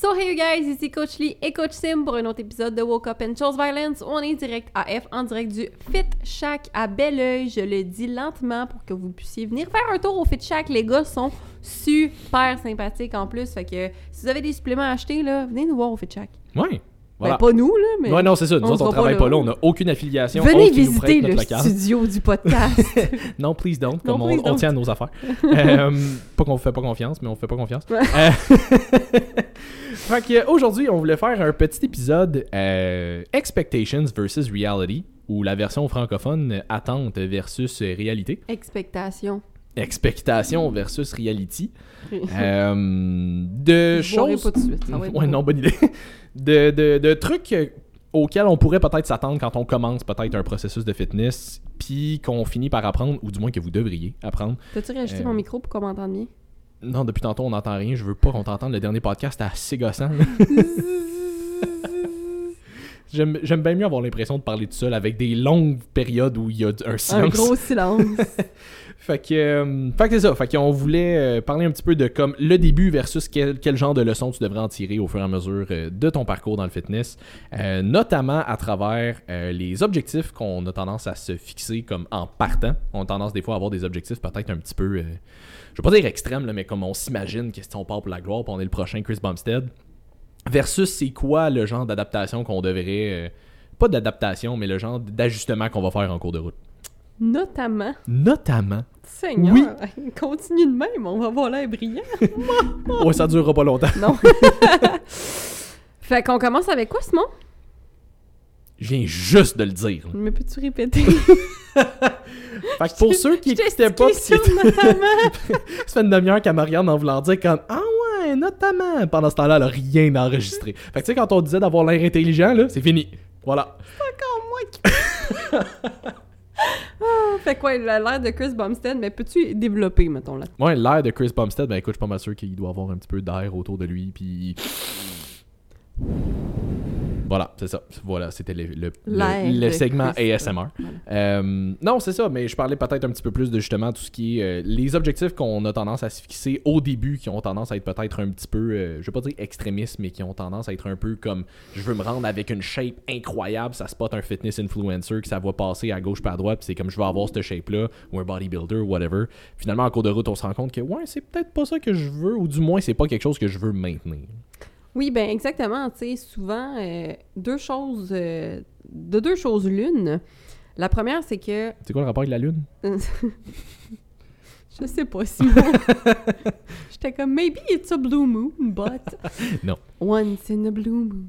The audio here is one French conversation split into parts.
So hey you guys, ici Coach Lee et Coach Sim pour un autre épisode de Woke Up and Chose Violence. On est direct AF en direct du Fit Shack à Belleuil. Je le dis lentement pour que vous puissiez venir faire un tour au Fit Shack. Les gars sont super sympathiques en plus. Fait que si vous avez des suppléments à acheter, là, venez nous voir au Fit Shack. Oui. Voilà. Ben, pas nous, là, mais. Ouais, non, c'est ça. Nous on autres, on travaille pas là. On n'a aucune affiliation. Venez visiter le local. studio du podcast. Non, please don't. Non, Comme on, please on don't. tient à nos affaires. Euh, pas qu'on fait pas confiance, mais on fait pas confiance. Euh, fait on voulait faire un petit épisode euh, Expectations versus Reality, ou la version francophone euh, Attente versus réalité. Expectation. Expectation versus reality. Euh, de Je boirai choses. pas tout de suite. Ça va être ouais, bon. non, bonne idée. De, de, de trucs euh, auxquels on pourrait peut-être s'attendre quand on commence peut-être un processus de fitness, puis qu'on finit par apprendre, ou du moins que vous devriez apprendre. T'as-tu réajusté Euh, mon micro pour qu'on m'entende bien? Non, depuis tantôt, on n'entend rien. Je veux pas qu'on t'entende. Le dernier podcast, c'était assez gossant. J'aime j'aime bien mieux avoir l'impression de parler tout seul avec des longues périodes où il y a un Un silence. gros silence. Fait que, euh, fait que c'est ça. Fait qu'on voulait euh, parler un petit peu de comme le début versus quel, quel genre de leçons tu devrais en tirer au fur et à mesure euh, de ton parcours dans le fitness, notamment à travers les objectifs qu'on a tendance à se fixer comme en partant. On a tendance des fois à avoir des objectifs peut-être un petit peu, je vais pas dire extrêmes, là, mais comme on s'imagine que si on part pour la gloire, puis on est le prochain Chris Bumstead, versus c'est quoi le genre d'adaptation qu'on devrait, pas d'adaptation, mais le genre d'ajustement qu'on va faire en cours de route. Notamment. Notamment. Seigneur, Oui. continue de même, on va avoir l'air brillant. Ouais, ça durera pas longtemps. Non. fait qu'on commence avec quoi, Simon? Je viens juste de le dire. Mais peux-tu répéter? Fait que pour ceux qui n'écoutaient pas, ça, notamment. ça fait une demi-heure qu'à Marianne en voulant dire comme Ah ouais, notamment. Pendant ce temps-là, elle a rien enregistré. Fait que tu sais, quand on disait d'avoir l'air intelligent, là, c'est fini. Voilà. Encore moi qui... Ah, fait quoi, l'air de Chris Bumstead, mais peux-tu développer, mettons, là? Ouais, l'air de Chris Bumstead, ben écoute, je suis pas mal sûr qu'il doit avoir un petit peu d'air autour de lui, puis. Voilà, c'est ça. Voilà, c'était le, le, L'air le- le de segment. ASMR. Voilà. Euh, non, c'est ça, mais je parlais peut-être un petit peu plus de justement tout ce qui est euh, les objectifs qu'on a tendance à se fixer au début, qui ont tendance à être peut-être un petit peu, euh, je vais pas dire extrémistes, mais qui ont tendance à être un peu comme je veux me rendre avec une shape incroyable, ça spot un fitness influencer, que ça va passer à gauche pas à droite, puis c'est comme je veux avoir cette shape-là, ou un bodybuilder, whatever. Finalement, en cours de route, on se rend compte que ouais, c'est peut-être pas ça que je veux, ou du moins, c'est pas quelque chose que je veux maintenir. Oui, ben exactement. Tu sais, souvent, euh, deux choses... euh, de deux choses l'une. La première, c'est que... C'est quoi le rapport avec la lune? Je sais pas, Simon. J'étais comme, maybe it's a blue moon, but... Non. Once in a blue moon.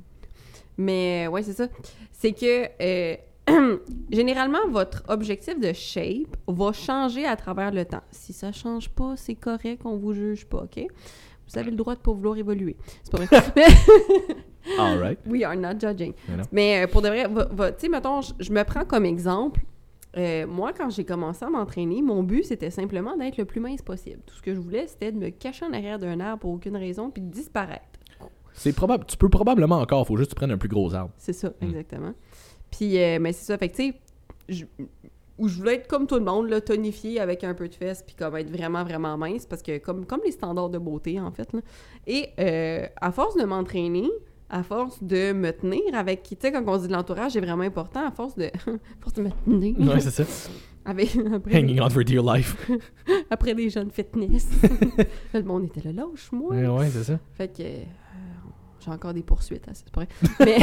Mais, euh, ouais, c'est ça. C'est que, euh, généralement, votre objectif de shape va changer à travers le temps. Si ça change pas, c'est correct, on vous juge pas, OK? Vous avez le droit de pas vouloir évoluer. C'est pas vrai. Mais- Alright. We are not judging. Mais euh, pour de vrai, tu sais, mettons, je- me prends comme exemple. euh, moi, quand j'ai commencé à m'entraîner, mon but, c'était simplement d'être le plus mince possible. Tout ce que je voulais, c'était de me cacher en arrière d'un arbre pour aucune raison, puis de disparaître. C'est probable. Tu peux probablement encore, faut juste que tu prennes un plus gros arbre. C'est ça, Mm. exactement. Puis, euh, mais c'est ça, fait que, tu sais, je- où je voulais être comme tout le monde, là, tonifié avec un peu de fesses, puis comme être vraiment, vraiment mince, parce que comme, comme les standards de beauté, en fait. Là. Et euh, à force de m'entraîner, à force de me tenir avec, tu sais, quand on dit de l'entourage, c'est vraiment important, à force de, à force de me tenir Ouais, c'est ça. avec, après, Hanging on for dear life. après des jeunes fitness. Le monde était là, lâche-moi. Ouais, ouais, c'est ça. Fait que euh, j'ai encore des poursuites, hein, c'est vrai. Mais,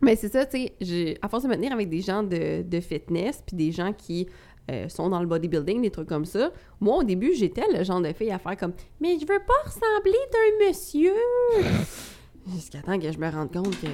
mais c'est ça, tu sais, à force de me tenir avec des gens de, de fitness, puis des gens qui euh, sont dans le bodybuilding, des trucs comme ça, moi, au début, j'étais le genre de fille à faire comme « Mais je veux pas ressembler d'un monsieur! » Jusqu'à temps que je me rende compte que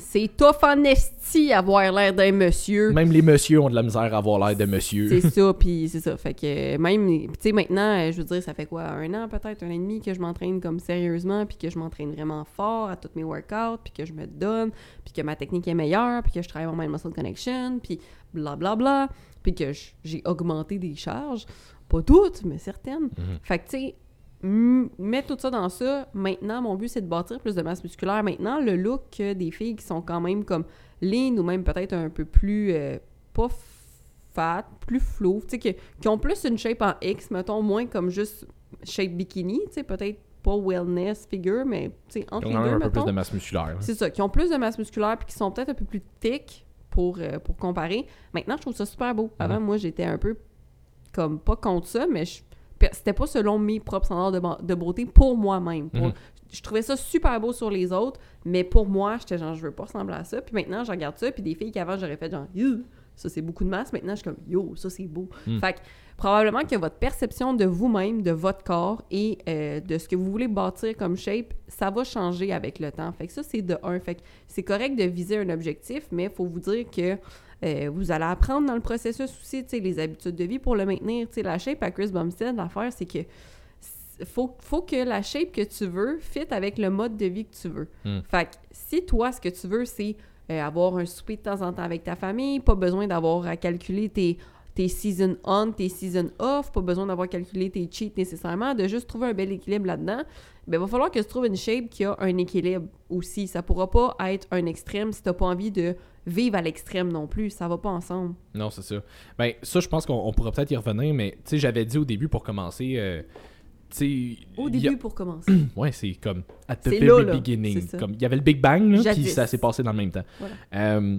c'est tough en esti avoir l'air d'un monsieur. Même les messieurs ont de la misère à avoir l'air de monsieur. C'est ça, puis c'est ça. Fait que même, tu sais, maintenant, euh, je veux dire, ça fait quoi, un an peut-être, un an et demi que je m'entraîne comme sérieusement, puis que je m'entraîne vraiment fort à tous mes workouts, puis que je me donne, puis que ma technique est meilleure, puis que je travaille mon mind muscle connection, puis blablabla, puis que j'ai augmenté des charges. Pas toutes, mais certaines. Mhm. Fait que, tu sais, m- mettre tout ça dans ça, maintenant, mon but, c'est de bâtir plus de masse musculaire. Maintenant, le look des filles qui sont quand même comme lean ou même peut-être un peu plus, euh, pas fat, plus flow, tu sais, qui, qui ont plus une shape en X, mettons, moins comme juste shape bikini, tu sais, peut-être pas wellness figure, mais tu sais, entre les deux, un peu plus de masse musculaire. C'est ça, qui ont plus de masse musculaire puis qui sont peut-être un peu plus thick pour, euh, pour comparer. Maintenant, je trouve ça super beau. Avant, moi, j'étais un peu comme pas contre ça, mais je- c'était pas selon mes propres standards de, beauté pour moi-même. Pour- Mhm. Je trouvais ça super beau sur les autres, mais pour moi, j'étais genre, je veux pas ressembler à ça. Puis maintenant, je regarde ça, puis des filles qu'avant, j'aurais fait genre, ça c'est beaucoup de masse. Maintenant, je suis comme, yo, ça c'est beau. Mhm. Fait que probablement que votre perception de vous-même, de votre corps et euh, de ce que vous voulez bâtir comme shape, ça va changer avec le temps. Fait que ça, c'est de un. Fait que c'est correct de viser un objectif, mais il faut vous dire que euh, vous allez apprendre dans le processus aussi, tu sais, les habitudes de vie pour le maintenir. Tu sais, la shape à Chris Bumstead, l'affaire, c'est que faut, faut que la shape que tu veux fit avec le mode de vie que tu veux. Mm. Fait que si toi, ce que tu veux, c'est euh, avoir un souper de temps en temps avec ta famille, pas besoin d'avoir à calculer tes, tes season on, tes season off, pas besoin d'avoir calculé tes cheats nécessairement, de juste trouver un bel équilibre là-dedans, ben, il va falloir que tu trouves une shape qui a un équilibre aussi. Ça pourra pas être un extrême si t'as pas envie de vivre à l'extrême non plus. Ça va pas ensemble. Non, c'est ça. Ben, ça, je pense qu'on on pourra peut-être y revenir, mais tu sais, j'avais dit au début pour commencer. euh. Au il début, a- pour commencer. Ouais, c'est comme at the very là, beginning. Comme il y avait le Big Bang, là, puis ça s'est passé dans le même temps. Voilà. Euh,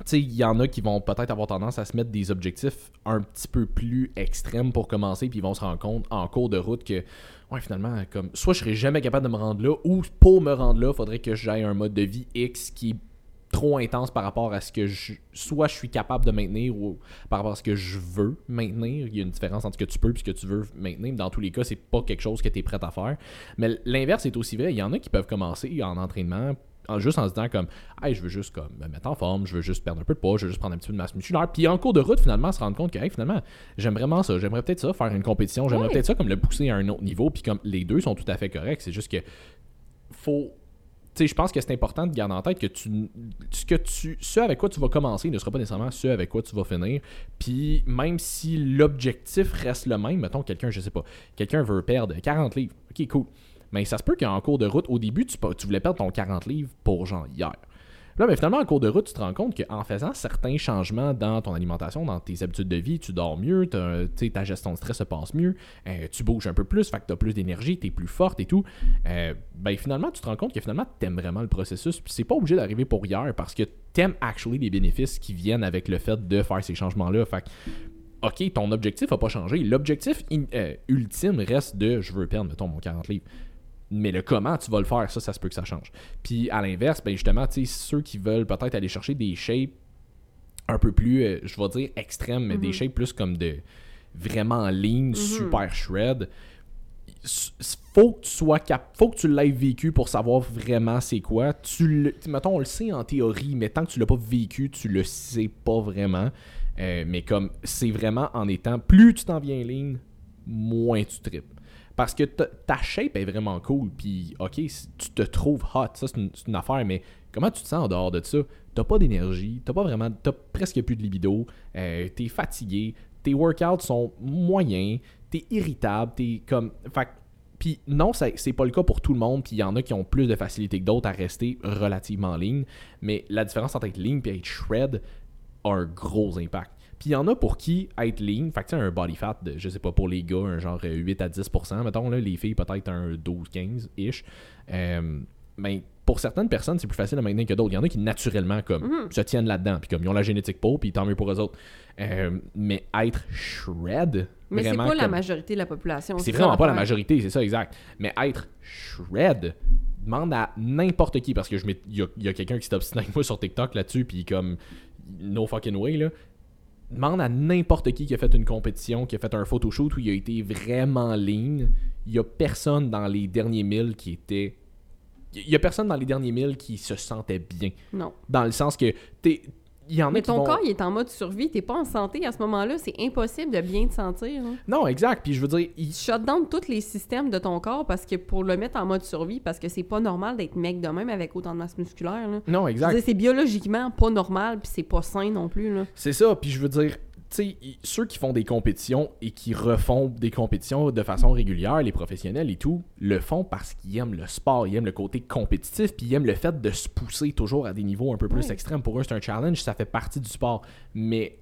tu sais, il y en a qui vont peut-être avoir tendance à se mettre des objectifs un petit peu plus extrêmes pour commencer, puis ils vont se rendre compte en cours de route que, ouais, finalement, comme soit je serais jamais capable de me rendre là, ou pour me rendre là, faudrait que j'aille un mode de vie X qui est trop intense par rapport à ce que je soit je suis capable de maintenir ou par rapport à ce que je veux maintenir. Il y a une différence entre ce que tu peux et ce que tu veux maintenir. Dans tous les cas, c'est pas quelque chose que tu es prêt à faire. Mais l'inverse est aussi vrai. Il y en a qui peuvent commencer en entraînement en, juste en se disant comme hey, je veux juste comme me mettre en forme, je veux juste perdre un peu de poids, je veux juste prendre un petit peu de masse musculaire. Puis en cours de route, finalement, se rendre compte que hey, finalement, j'aime vraiment ça. J'aimerais peut-être ça, faire une compétition. J'aimerais peut-être ça comme le pousser à un autre niveau. Puis comme les deux sont tout à fait corrects. C'est juste que faut je pense que c'est important de garder en tête que ce que tu, ce avec quoi tu vas commencer ne sera pas nécessairement ce avec quoi tu vas finir. Puis même si l'objectif reste le même, mettons quelqu'un, je sais pas, quelqu'un veut perdre 40 livres, ok cool, mais ça se peut qu'en cours de route, au début, tu, tu voulais perdre ton 40 livres pour genre hier. Là, mais finalement, en cours de route, tu te rends compte qu'en faisant certains changements dans ton alimentation, dans tes habitudes de vie, tu dors mieux, ta gestion de stress se passe mieux, euh, tu bouges un peu plus, fait tu plus d'énergie, tu es plus forte et tout. Euh, ben finalement, tu te rends compte que finalement, tu vraiment le processus. Puis c'est pas obligé d'arriver pour hier parce que tu aimes actually les bénéfices qui viennent avec le fait de faire ces changements-là. Fait que, OK, ton objectif n'a pas changé. L'objectif euh, ultime reste de je veux perdre, mettons, mon 40 livres. Mais le comment tu vas le faire, ça, ça se peut que ça change. Puis à l'inverse, ben justement, ceux qui veulent peut-être aller chercher des shapes un peu plus, euh, je vais dire extrêmes, mais des Mhm. shapes plus comme de vraiment lean, super shred. Faut que tu sois cap faut que tu l'aies vécu pour savoir vraiment c'est quoi. Tu le, mettons, on le sait en théorie, mais tant que tu l'as pas vécu, tu le sais pas vraiment. Euh, mais comme c'est vraiment en étant plus tu t'en viens lean, moins tu tripes. Parce que ta- shape est vraiment cool, puis ok, tu te trouves hot, ça c'est une, affaire, mais comment tu te sens en dehors de ça? T'as pas d'énergie, t'as pas vraiment, t'as presque plus de libido, euh, t'es fatigué, tes workouts sont moyens, t'es irritable, t'es comme. Fait puis non, c'est pas le cas pour tout le monde, puis il y en a qui ont plus de facilité que d'autres à rester relativement en ligne, mais la différence entre être lean et être shred a un gros impact. Puis il y en a pour qui être lean, fait que tu sais, un body fat de, je sais pas, pour les gars, un genre euh, 8 à 10%, mettons, là, les filles peut-être un 12-15-ish. Euh, mais pour certaines personnes, c'est plus facile à maintenir que d'autres. Il y en a qui naturellement comme Mhm. se tiennent là-dedans, puis comme ils ont la génétique pour, puis tant mieux pour eux autres. Euh, mais être shred, Mais c'est pas la majorité de la population. c'est vraiment pas la majorité, c'est ça, exact. Mais être shred, demande à n'importe qui, parce que je m'ai- il y a, il y a quelqu'un qui s'est obstiné avec moi sur TikTok là-dessus, puis comme, no fucking way, là. Demande à n'importe qui qui a fait une compétition, qui a fait un photoshoot où il a été vraiment lean. Il y a personne dans les derniers milles qui était. Il y a personne dans les derniers milles qui se sentait bien. Non. Dans le sens que t'es. Il y en a Mais qui ton vont- corps, il est en mode survie. T'es pas en santé à ce moment-là. C'est impossible de bien te sentir. hein. Non, exact. Puis je veux dire, il- Tu shut down tous les systèmes de ton corps parce que pour le mettre en mode survie, parce que c'est pas normal d'être mec de même avec autant de masse musculaire. Là. non, Je veux exact. dire, C'est biologiquement pas normal, puis c'est pas sain non plus. Là. C'est ça, puis je veux dire, sais, ceux qui font des compétitions et qui refont des compétitions de façon régulière, les professionnels et tout, le font parce qu'ils aiment le sport, ils aiment le côté compétitif, puis ils aiment le fait de se pousser toujours à des niveaux un peu plus extrêmes. Pour eux, c'est un challenge, ça fait partie du sport. Mais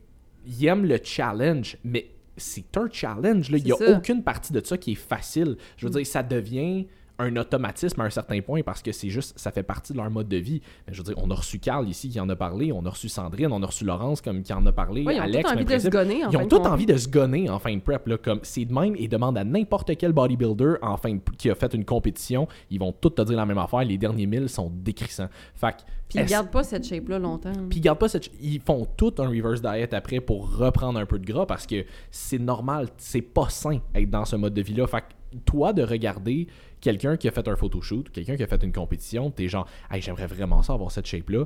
ils aiment le challenge, mais c'est un challenge. Il n'y a ça. aucune partie de ça qui est facile. Je veux dire, ça devient un automatisme à un certain point parce que c'est juste, ça fait partie de leur mode de vie. Mais je veux dire, on a reçu Carl ici qui en a parlé, on a reçu Sandrine, on a reçu Laurence comme qui en a parlé, Ouais, ils ont Alex, envie de se gonner en Ils ont tous envie de se gonner en fin de prep. Là, comme c'est de même et demande à n'importe quel bodybuilder en fin de- qui a fait une compétition, ils vont tous te dire la même affaire. Les derniers milles sont décrissants. Fait que, Puis ils gardent pas cette shape-là longtemps. puis ils gardent pas cette... Ils font tout un reverse diet après pour reprendre un peu de gras parce que c'est normal, c'est pas sain être dans ce mode de vie-là. Fait que toi, de regarder quelqu'un qui a fait un photoshoot, quelqu'un qui a fait une compétition, t'es genre, hey, j'aimerais vraiment ça avoir cette shape-là.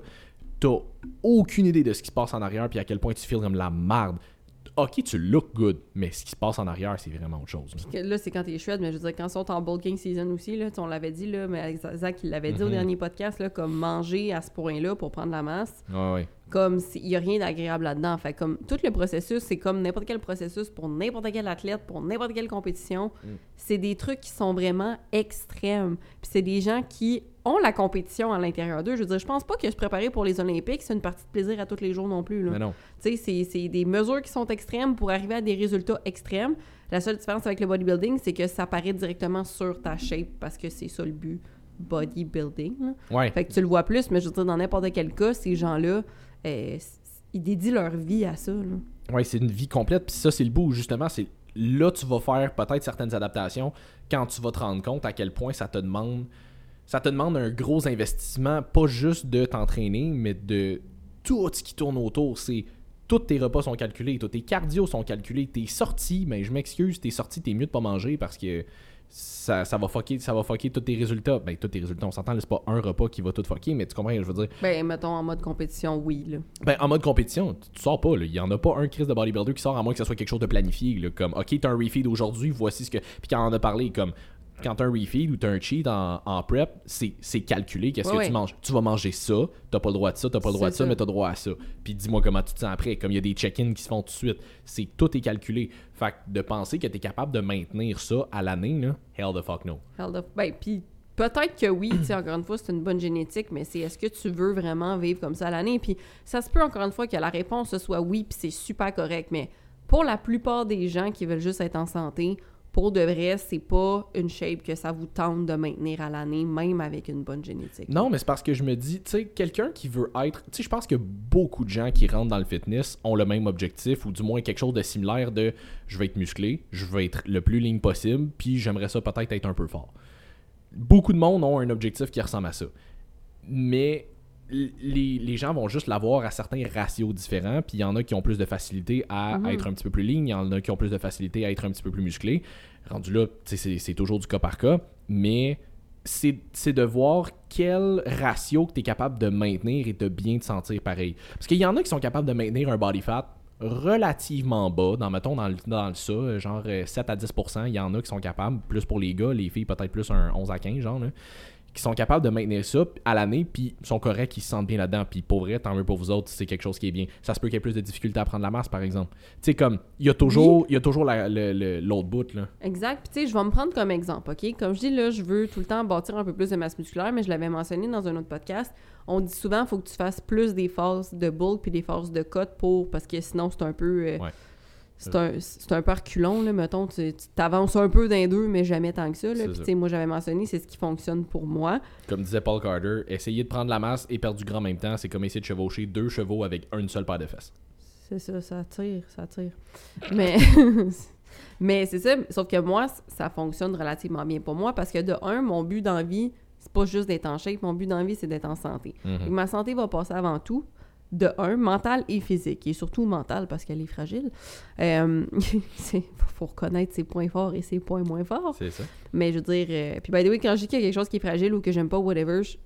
T'as aucune idée de ce qui se passe en arrière puis à quel point tu files comme la marde. Ok, tu look good, mais ce qui se passe en arrière, c'est vraiment autre chose. là. C'est quand t'es shred, mais je veux dire, quand ils sont en bulking season aussi, là, on l'avait dit, là, mais Zach, il l'avait dit au Mhm. dernier podcast, là, comme manger à ce point-là pour prendre la masse, Ouais, ouais. Comme il n'y a rien d'agréable là-dedans. Fait comme tout le processus, c'est comme n'importe quel processus pour n'importe quel athlète, pour n'importe quelle compétition. Mm. C'est des trucs qui sont vraiment extrêmes. Puis c'est des gens qui ont la compétition à l'intérieur d'eux. Je veux dire, je pense pas que se préparer pour les Olympiques, c'est une partie de plaisir à tous les jours non plus. Là. Mais non. Tu sais, c'est- des mesures qui sont extrêmes pour arriver à des résultats extrêmes. La seule différence avec le bodybuilding, c'est que ça paraît directement sur ta shape parce que c'est ça le but bodybuilding. Ouais. Fait que tu le vois plus, mais je veux dire, dans n'importe quel cas, ces gens-là, euh, ils dédient leur vie à ça. là. C'est une vie complète. Puis ça, c'est le bout justement, c'est là tu vas faire peut-être certaines adaptations quand tu vas te rendre compte à quel point ça te demande ça te demande un gros investissement, pas juste de t'entraîner, mais de tout ce qui tourne autour. C'est tous tes repas sont calculés, tous tes cardio sont calculés, tes sorties, mais je m'excuse, tes sorties, t'es mieux de pas manger parce que ça, ça va fucker, ça va fucker tous tes résultats. Ben, tous tes résultats, on s'entend, c'est pas un repas qui va tout fucker, mais tu comprends ce que je veux dire? Ben, mettons, en mode compétition, oui. Là. Ben, en mode compétition, tu, tu sors pas, là. Il y en a pas un Chris de bodybuilder qui sort à moins que ce soit quelque chose de planifié, là. Comme, ok, t'as un refeed aujourd'hui, voici ce que. Puis quand on en a parlé, comme, quand t'as un refeed ou t'as un cheat en, en prep, c'est calculé. Qu'est-ce que tu manges Tu vas manger ça, t'as pas le droit de ça, t'as pas le droit de ça, ça. mais t'as droit à ça. Puis dis-moi comment tu te sens après. Comme il y a des check-ins qui se font tout de suite. C'est tout est calculé. Fait que de penser que t'es capable de maintenir ça à l'année, hell the fuck no. Hell of- Ben, puis peut-être que oui, tu sais, encore une fois, c'est une bonne génétique, mais c'est est-ce que tu veux vraiment vivre comme ça à l'année? Puis ça se peut, encore une fois, que la réponse soit oui, puis c'est super correct, mais pour la plupart des gens qui veulent juste être en santé, pour de vrai, c'est pas une shape que ça vous tente de maintenir à l'année, même avec une bonne génétique. Non, mais c'est parce que je me dis, tu sais, quelqu'un qui veut être. Tu sais, je pense que beaucoup de gens qui rentrent dans le fitness ont le même objectif, ou du moins quelque chose de similaire de je vais être musclé, je vais être le plus ligne possible, puis j'aimerais ça peut-être être un peu fort. Beaucoup de monde ont un objectif qui ressemble à ça. Mais les, les gens vont juste l'avoir à certains ratios différents, puis il y en a qui ont plus de facilité à Mhm. être un petit peu plus ligne, il y en a qui ont plus de facilité à être un petit peu plus musclé. Rendu là, c'est- toujours du cas par cas, mais c'est de voir quel ratio que tu es capable de maintenir et de bien te sentir pareil. Parce qu'il y en a qui sont capables de maintenir un body fat relativement bas, dans, mettons, dans le, dans le ça, euh, genre euh, 7 à 10%, il y en a qui sont capables, plus pour les gars, les filles peut-être plus un 11 à 15, genre, là, qui sont capables de maintenir ça à l'année, puis sont corrects, ils se sentent bien là-dedans, puis pour vrai, tant mieux pour vous autres, c'est quelque chose qui est bien. Ça se peut qu'il y ait plus de difficultés à prendre la masse, par exemple. Tu sais, comme, il y a toujours, il y a toujours la- le- le- l'autre bout, là. Exact. Puis, tu sais, je vais me prendre comme exemple, OK? Comme je dis, là, je veux tout le temps bâtir un peu plus de masse musculaire, mais je l'avais mentionné dans un autre podcast. On dit souvent qu'il faut que tu fasses plus des phases de bulk puis des phases de cut pour... Parce que sinon, c'est un peu... euh, Ouais. C'est un, c'est un peu reculon, là, mettons. Tu t'avances un peu d'un deux, mais jamais tant que ça, là. Puis, moi, j'avais mentionné, c'est ce qui fonctionne pour moi. Comme disait Paul Carter, essayer de prendre la masse et perdre du gras en même temps, c'est comme essayer de chevaucher deux chevaux avec une seule paire de fesses. C'est ça, ça tire, ça tire. Mais, mais c'est ça, sauf que moi, ça fonctionne relativement bien pour moi parce que de un, mon but dans la vie, c'est pas juste d'être en shape, mon but dans la vie, c'est d'être en santé. Fait que Ma santé va passer avant tout, de un, mental et physique, et surtout mental parce qu'elle est fragile. Euh, c'est- faut reconnaître ses points forts et ses points moins forts. C'est ça. Mais je veux dire, euh, puis by the way, quand je dis qu'il y a quelque chose qui est fragile ou que j'aime pas, whatever, je-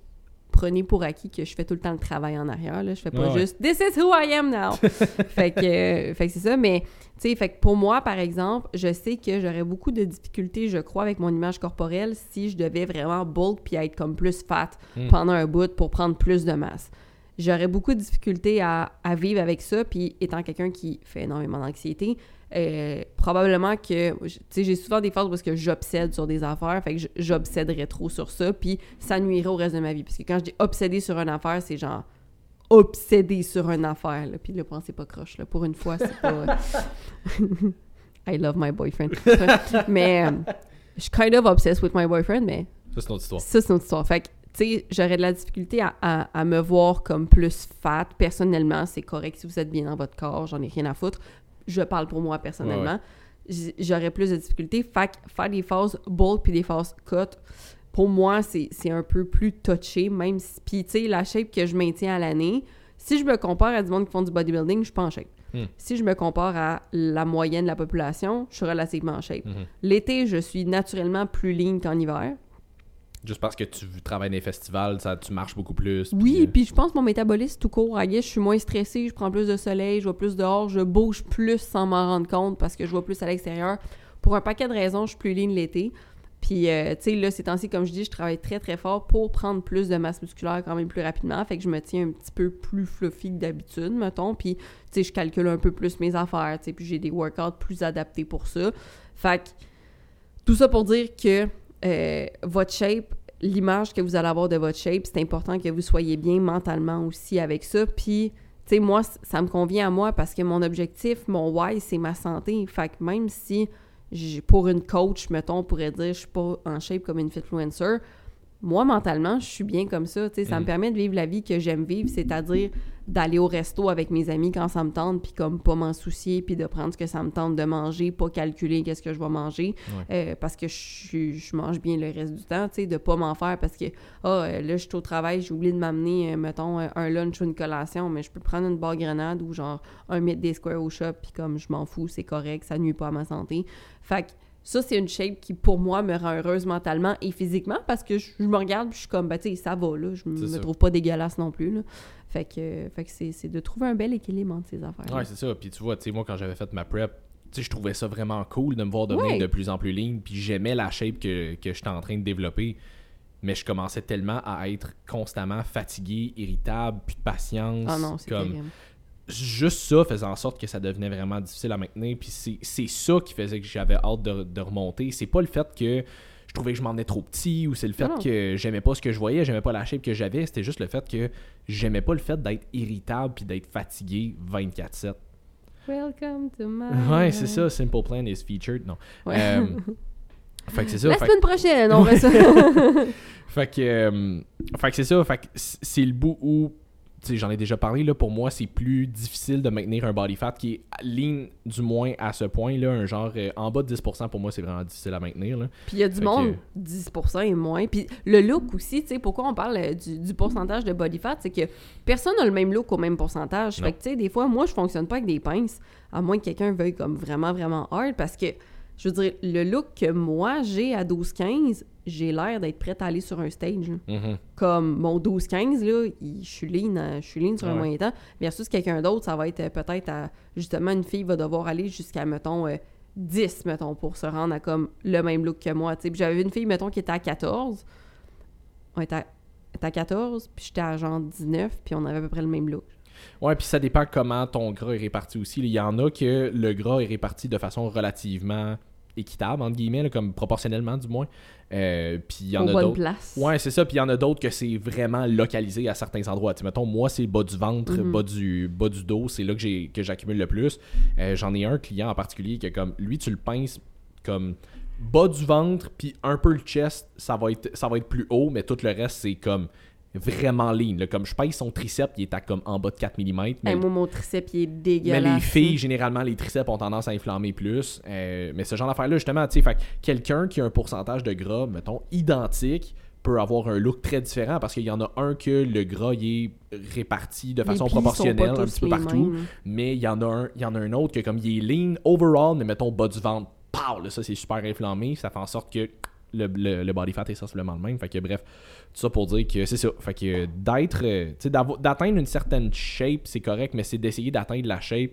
prenez pour acquis que je fais tout le temps le travail en arrière. Là. Je fais pas juste This is who I am now. fait que, euh, fait que c'est ça. Mais tu sais, fait que pour moi, par exemple, je sais que j'aurais beaucoup de difficultés, je crois, avec mon image corporelle si je devais vraiment bulk puis être comme plus fat Hmm. pendant un bout pour prendre plus de masse. J'aurais beaucoup de difficultés à, à vivre avec ça, puis étant quelqu'un qui fait énormément d'anxiété, euh, probablement que, tu sais, j'ai souvent des phases est-ce que j'obsède sur des affaires, fait que j- j'obséderais trop sur ça, puis ça nuirait au reste de ma vie. Parce que quand je dis obsédé sur une affaire, c'est genre obsédé sur une affaire, là. puis là, pensez pas croche, là. Pour une fois, c'est pas... I love my boyfriend. mais euh, je suis kind of obsessed with my boyfriend, mais Ça, c'est notre histoire. ça, c'est notre histoire. Fait que, j'aurais de la difficulté à, à- à me voir comme plus fat. Personnellement, c'est correct si vous êtes bien dans votre corps, j'en ai rien à foutre. Je parle pour moi personnellement. J'aurais plus de difficultés. Fait faire des phases bulk puis des phases cut, pour moi, c'est un peu plus touché, même si. Puis, tu sais, la shape que je maintiens à l'année, si je me compare à du monde qui font du bodybuilding, je suis pas en shape. Hmm. Si je me compare à la moyenne de la population, je suis relativement en shape. Mhm. L'été, je suis naturellement plus lean qu'en hiver. Juste parce que tu travailles dans les festivals, ça, tu marches beaucoup plus. puis, Oui, euh, puis je pense que mon métabolisme tout court, guess, je suis moins stressée, je prends plus de soleil, je vois plus dehors, je bouge plus sans m'en rendre compte parce que je vois plus à l'extérieur. Pour un paquet de raisons, je suis plus lean l'été. Puis, euh, tu sais, là, ces temps-ci, comme je dis, je travaille très, très fort pour prendre plus de masse musculaire quand même plus rapidement. Fait que je me tiens un petit peu plus fluffy que d'habitude, mettons. Puis, tu sais, je calcule un peu plus mes affaires, tu sais, puis j'ai des workouts plus adaptés pour ça. Fait que, tout ça pour dire que euh, votre shape, l'image que vous allez avoir de votre shape, c'est important que vous soyez bien mentalement aussi avec ça. Puis, tu sais, moi, ça me convient à moi parce que mon objectif, mon why, c'est ma santé. Fait que même si, j'ai- pour une coach, mettons, on pourrait dire, je suis pas en shape comme une fitfluencer, moi, mentalement, je suis bien comme ça. Tu sais, ça me permet de vivre la vie que j'aime vivre, c'est-à-dire d'aller au resto avec mes amis quand ça me tente, puis comme pas m'en soucier, puis de prendre ce que ça me tente de manger, pas calculer qu'est-ce que je vais manger, euh, parce que je, je mange bien le reste du temps, tu sais, de pas m'en faire parce que, ah, euh, là, je suis au travail, j'ai oublié de m'amener, euh, mettons, un lunch ou une collation, mais je peux prendre une barre grenade ou genre un midday square au shop, puis comme je m'en fous, c'est correct, ça nuit pas à ma santé. Fait que ça, c'est une shape qui, pour moi, me rend heureuse mentalement et physiquement parce que je, je me regarde puis je suis comme, bah, tu sais, ça va, là. Je me ça. trouve pas dégueulasse non plus, là. Fait que, fait que c'est, de trouver un bel équilibre entre ces affaires. Ouais, c'est ça. Puis tu vois, tu sais, moi, quand j'avais fait ma prep, tu sais, je trouvais ça vraiment cool de me voir devenir Ouais. de plus en plus lean. Puis j'aimais la shape que, que j'étais en train de développer. Mais je commençais tellement à être constamment fatigué, irritable, plus de patience. Ah non, c'est comme terrible. Juste ça faisait en sorte que ça devenait vraiment difficile à maintenir. Puis c'est ça qui faisait que j'avais hâte de, de remonter. C'est pas le fait que je trouvais que je m'en venais trop petit ou c'est le fait Non. que j'aimais pas ce que je voyais, j'aimais pas la shape que j'avais. C'était juste le fait que j'aimais pas le fait d'être irritable puis d'être fatigué 24-7. Welcome to my Ouais, c'est ça. Simple Plan is featured. Non. Ouais. Euh, fait que c'est ça. La Fait, semaine prochaine, on va ça. fait que, euh, fait que c'est ça. Fait que c'est le bout où, j'en ai déjà parlé, là, pour moi, c'est plus difficile de maintenir un body fat qui est lean, du moins à ce point, là, un genre euh, en bas de 10%, pour moi, c'est vraiment difficile à maintenir. Là. Puis il y a du Fait monde, 10% et moins. Puis le look aussi, tu sais, pourquoi on parle euh, du, du pourcentage de body fat, c'est que personne n'a le même look au même pourcentage. Non. Fait que, tu sais, des fois, moi, je fonctionne pas avec des pinces, à moins que quelqu'un veuille comme vraiment, vraiment hard, parce que, je veux dire, le look que moi, j'ai à 12-15, j'ai l'air d'être prête à aller sur un stage. Mhm. Comme mon 12-15, là, il- je suis lean, à- je suis lean sur un moyen temps, versus quelqu'un d'autre, ça va être euh, peut-être à, justement, une fille va devoir aller jusqu'à, mettons, euh, 10, mettons, pour se rendre à comme le même look que moi. j'avais une fille, mettons, qui était à 14. On était à, elle était à 14, puis j'étais à genre 19, puis on avait à peu près le même look. Ouais, puis ça dépend comment ton gras est réparti aussi. Il y en a que le gras est réparti de façon relativement équitable, entre guillemets, là, comme proportionnellement du moins. Euh, puis il y en Aux a d'autres. Ouais, c'est ça. Puis il y en a d'autres que c'est vraiment localisé à certains endroits. Tu sais, mettons, moi, c'est le bas du ventre, Mhm. bas, du, bas du dos. C'est là que, j'ai, que j'accumule le plus. Euh, j'en ai un client en particulier qui est comme, lui, tu le pinces comme bas du ventre, puis un peu le chest, ça va être, ça va être plus haut, mais tout le reste, c'est comme vraiment lean. là. Comme je pèse son triceps, il est à comme en bas de 4 mm. Mais, Hey, moi, mon triceps, il est mais dégueulasse. les filles, généralement, les triceps ont tendance à inflammer plus. Euh, mais ce genre d'affaire-là, justement, tu sais, fait que quelqu'un qui a un pourcentage de gras, mettons, identique, peut avoir un look très différent parce qu'il y en a un que le gras il est réparti de façon proportionnelle un petit peu partout. mêmes. Mais il y en a un, il y en a un autre que comme il est lean overall, mais mettons bas du ventre, pow, là, ça c'est super inflammé, ça fait en sorte que le, le, le body fat est sensiblement le même. Fait que bref, tout ça pour dire que c'est ça. Fait que d'être, euh, d'atteindre une certaine shape, c'est correct, mais c'est d'essayer d'atteindre la shape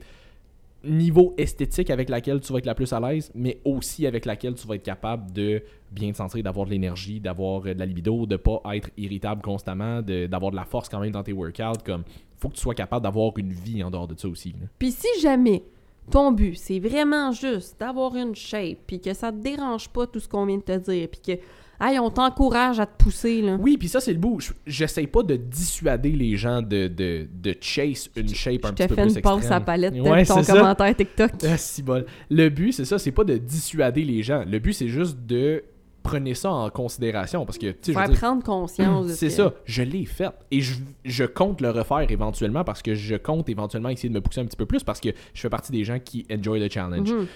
niveau esthétique avec laquelle tu vas être la plus à l'aise, mais aussi avec laquelle tu vas être capable de bien te sentir, d'avoir de l'énergie, d'avoir euh, de la libido, de pas être irritable constamment, de- d'avoir de la force quand même dans tes workouts. Comme, faut que tu sois capable d'avoir une vie en dehors de ça aussi. Puis si jamais ton but, c'est vraiment juste d'avoir une shape, puis que ça te dérange pas tout ce qu'on vient de te dire, puis que Hey, on t'encourage à te pousser, là. Oui, puis ça, c'est le bout. Je- J'essaye pas de dissuader les gens de, de, de chase une shape un Je petit te peu fais plus une pause extrême. à palette de Ouais, ton ça. commentaire TikTok. Ah, si bol. Le but, c'est ça, c'est pas de dissuader les gens. Le but, c'est juste de prenez ça en considération parce que, tu sais, prendre conscience de ce c'est ça, je l'ai fait. Et je, je compte le refaire éventuellement parce que je compte éventuellement essayer de me pousser un petit peu plus parce que je fais partie des gens qui enjoy le challenge. Mhm.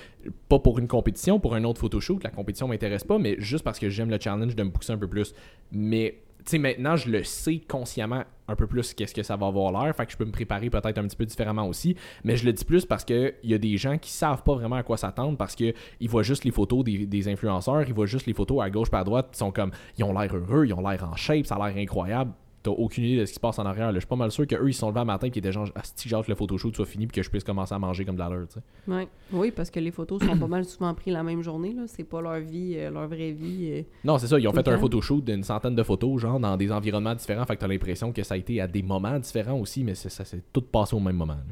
Pas pour une compétition, pour un autre photoshoot, la compétition m'intéresse pas, mais juste parce que j'aime le challenge de me pousser un peu plus. Mais, sais, maintenant, je le sais consciemment un peu plus qu'est-ce que ça va avoir l'air, fait que je peux me préparer peut-être un petit peu différemment aussi. Mais je le dis plus parce que il y a des gens qui savent pas vraiment à quoi s'attendre parce que ils voient juste les photos des, des influenceurs, ils voient juste les photos à gauche par à droite, ils sont comme, ils ont l'air heureux, ils ont l'air en shape, ça a l'air incroyable. T'as aucune idée de ce qui se passe en arrière. là. Je suis pas mal sûr qu'eux, ils se sont levés un matin et qu'ils étaient genre, si j'ai hâte que le photoshoot soit fini puis que je puisse commencer à manger comme de la leur. Ouais. Oui, parce que les photos sont pas mal souvent prises la même journée. là. C'est pas leur vie, euh, leur vraie vie. euh. Non, c'est ça. Ils ont fait un photoshoot d'une centaine de photos, genre, dans des environnements différents. Fait que t'as l'impression que ça a été à des moments différents aussi, mais c'est- ça s'est tout passé au même moment. là.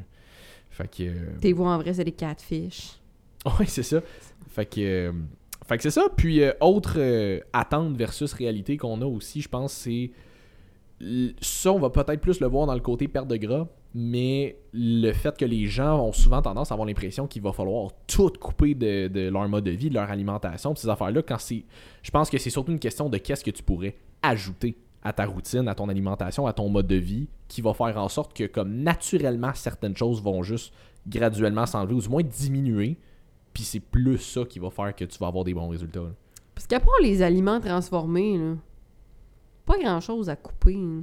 Fait que. euh, T'es vois en vrai, c'est des catfish. Ouais, c'est ça. Fait que. Fait que c'est ça. Puis, autre attente versus réalité qu'on a aussi, je pense, c'est. Ça, on va peut-être plus le voir dans le côté perte de gras, mais le fait que les gens ont souvent tendance à avoir l'impression qu'il va falloir tout couper de, leur mode de vie, de leur alimentation, ces affaires-là, quand c'est. Je pense que c'est surtout une question de qu'est-ce que tu pourrais ajouter à ta routine, à ton alimentation, à ton mode de vie, qui va faire en sorte que, comme naturellement, certaines choses vont juste graduellement s'enlever, ou du moins diminuer, puis c'est plus ça qui va faire que tu vas avoir des bons résultats. Parce qu'à part les aliments transformés, là, pas grand chose à couper. hein.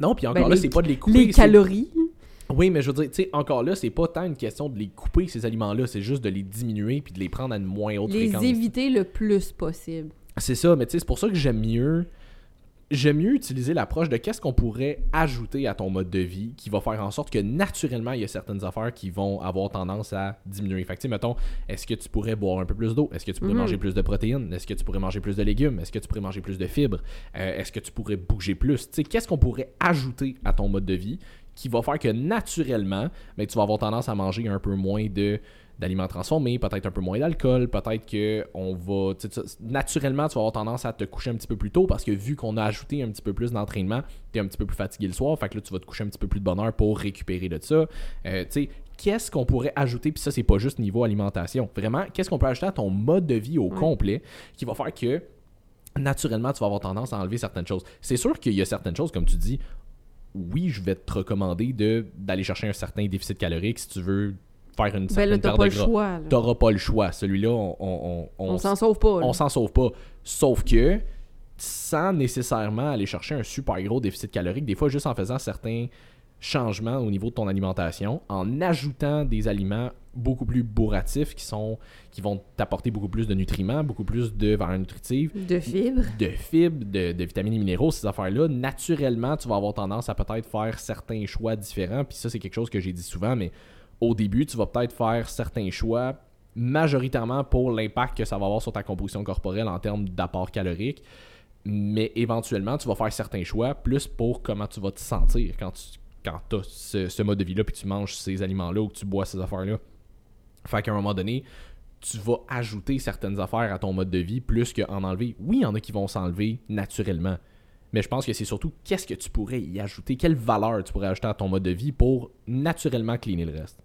Non, puis encore Ben, là, les- c'est pas de les couper. Les calories. Oui, mais je veux dire, tu sais, encore là, c'est pas tant une question de les couper, ces aliments-là, c'est juste de les diminuer puis de les prendre à une moins haute Les fréquence. éviter le plus possible. C'est ça, mais tu sais, c'est pour ça que j'aime mieux. J'aime mieux utiliser l'approche de qu'est-ce qu'on pourrait ajouter à ton mode de vie qui va faire en sorte que naturellement, il y a certaines affaires qui vont avoir tendance à diminuer. Fait que, mettons, est-ce que tu pourrais boire un peu plus d'eau? Est-ce que tu pourrais Mhm. manger plus de protéines? Est-ce que tu pourrais manger plus de légumes? Est-ce que tu pourrais manger plus de fibres? Euh, Est-ce que tu pourrais bouger plus? Tu sais, qu'est-ce qu'on pourrait ajouter à ton mode de vie qui va faire que naturellement, ben, tu vas avoir tendance à manger un peu moins de d'aliments transformés, peut-être un peu moins d'alcool, peut-être que on va tu sais, ça- naturellement tu vas avoir tendance à te coucher un petit peu plus tôt parce que vu qu'on a ajouté un petit peu plus d'entraînement, tu es un petit peu plus fatigué le soir, fait que là tu vas te coucher un petit peu plus de bonne heure pour récupérer de ça. Euh, tu sais, qu'est-ce qu'on pourrait ajouter? Puis ça c'est pas juste niveau alimentation. Vraiment, qu'est-ce qu'on peut ajouter à ton mode de vie au complet qui va faire que naturellement tu vas avoir tendance à enlever certaines choses? C'est sûr qu'il y a certaines choses comme tu dis oui, je vais te recommander de d'aller chercher un certain déficit calorique si tu veux faire une Ben certaine t'as perte pas de le choix. T'auras pas le choix. Celui-là, on, on, on, On s'en sauve pas. là. on s'en sauve pas. Sauf que, sans nécessairement aller chercher un super gros déficit calorique, des fois juste en faisant certains changements au niveau de ton alimentation, en ajoutant des aliments beaucoup plus bourratifs qui sont qui vont t'apporter beaucoup plus de nutriments, beaucoup plus de valeurs nutritives, De fibres. de fibres, de, de vitamines et minéraux, ces affaires-là, naturellement, tu vas avoir tendance à peut-être faire certains choix différents. Puis ça, c'est quelque chose que j'ai dit souvent, mais au début, tu vas peut-être faire certains choix majoritairement pour l'impact que ça va avoir sur ta composition corporelle en termes d'apport calorique. Mais éventuellement, tu vas faire certains choix plus pour comment tu vas te sentir quand tu quand as ce, mode de vie-là, puis tu manges ces aliments-là ou que tu bois ces affaires-là. Fait qu'à un moment donné, tu vas ajouter certaines affaires à ton mode de vie plus qu'en enlever. Oui, il y en a qui vont s'enlever naturellement. Mais je pense que c'est surtout qu'est-ce que tu pourrais y ajouter, quelle valeur tu pourrais ajouter à ton mode de vie pour naturellement cleaner le reste.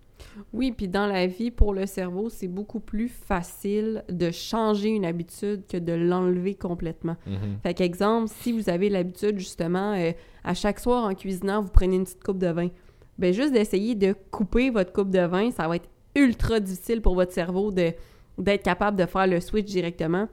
Oui, puis dans la vie, pour le cerveau, c'est beaucoup plus facile de changer une habitude que de l'enlever complètement. Fait qu'exemple, si vous avez l'habitude justement, euh, à chaque soir en cuisinant, vous prenez une petite coupe de vin, ben juste d'essayer de couper votre coupe de vin, ça va être ultra difficile pour votre cerveau de d'être capable de faire le switch directement.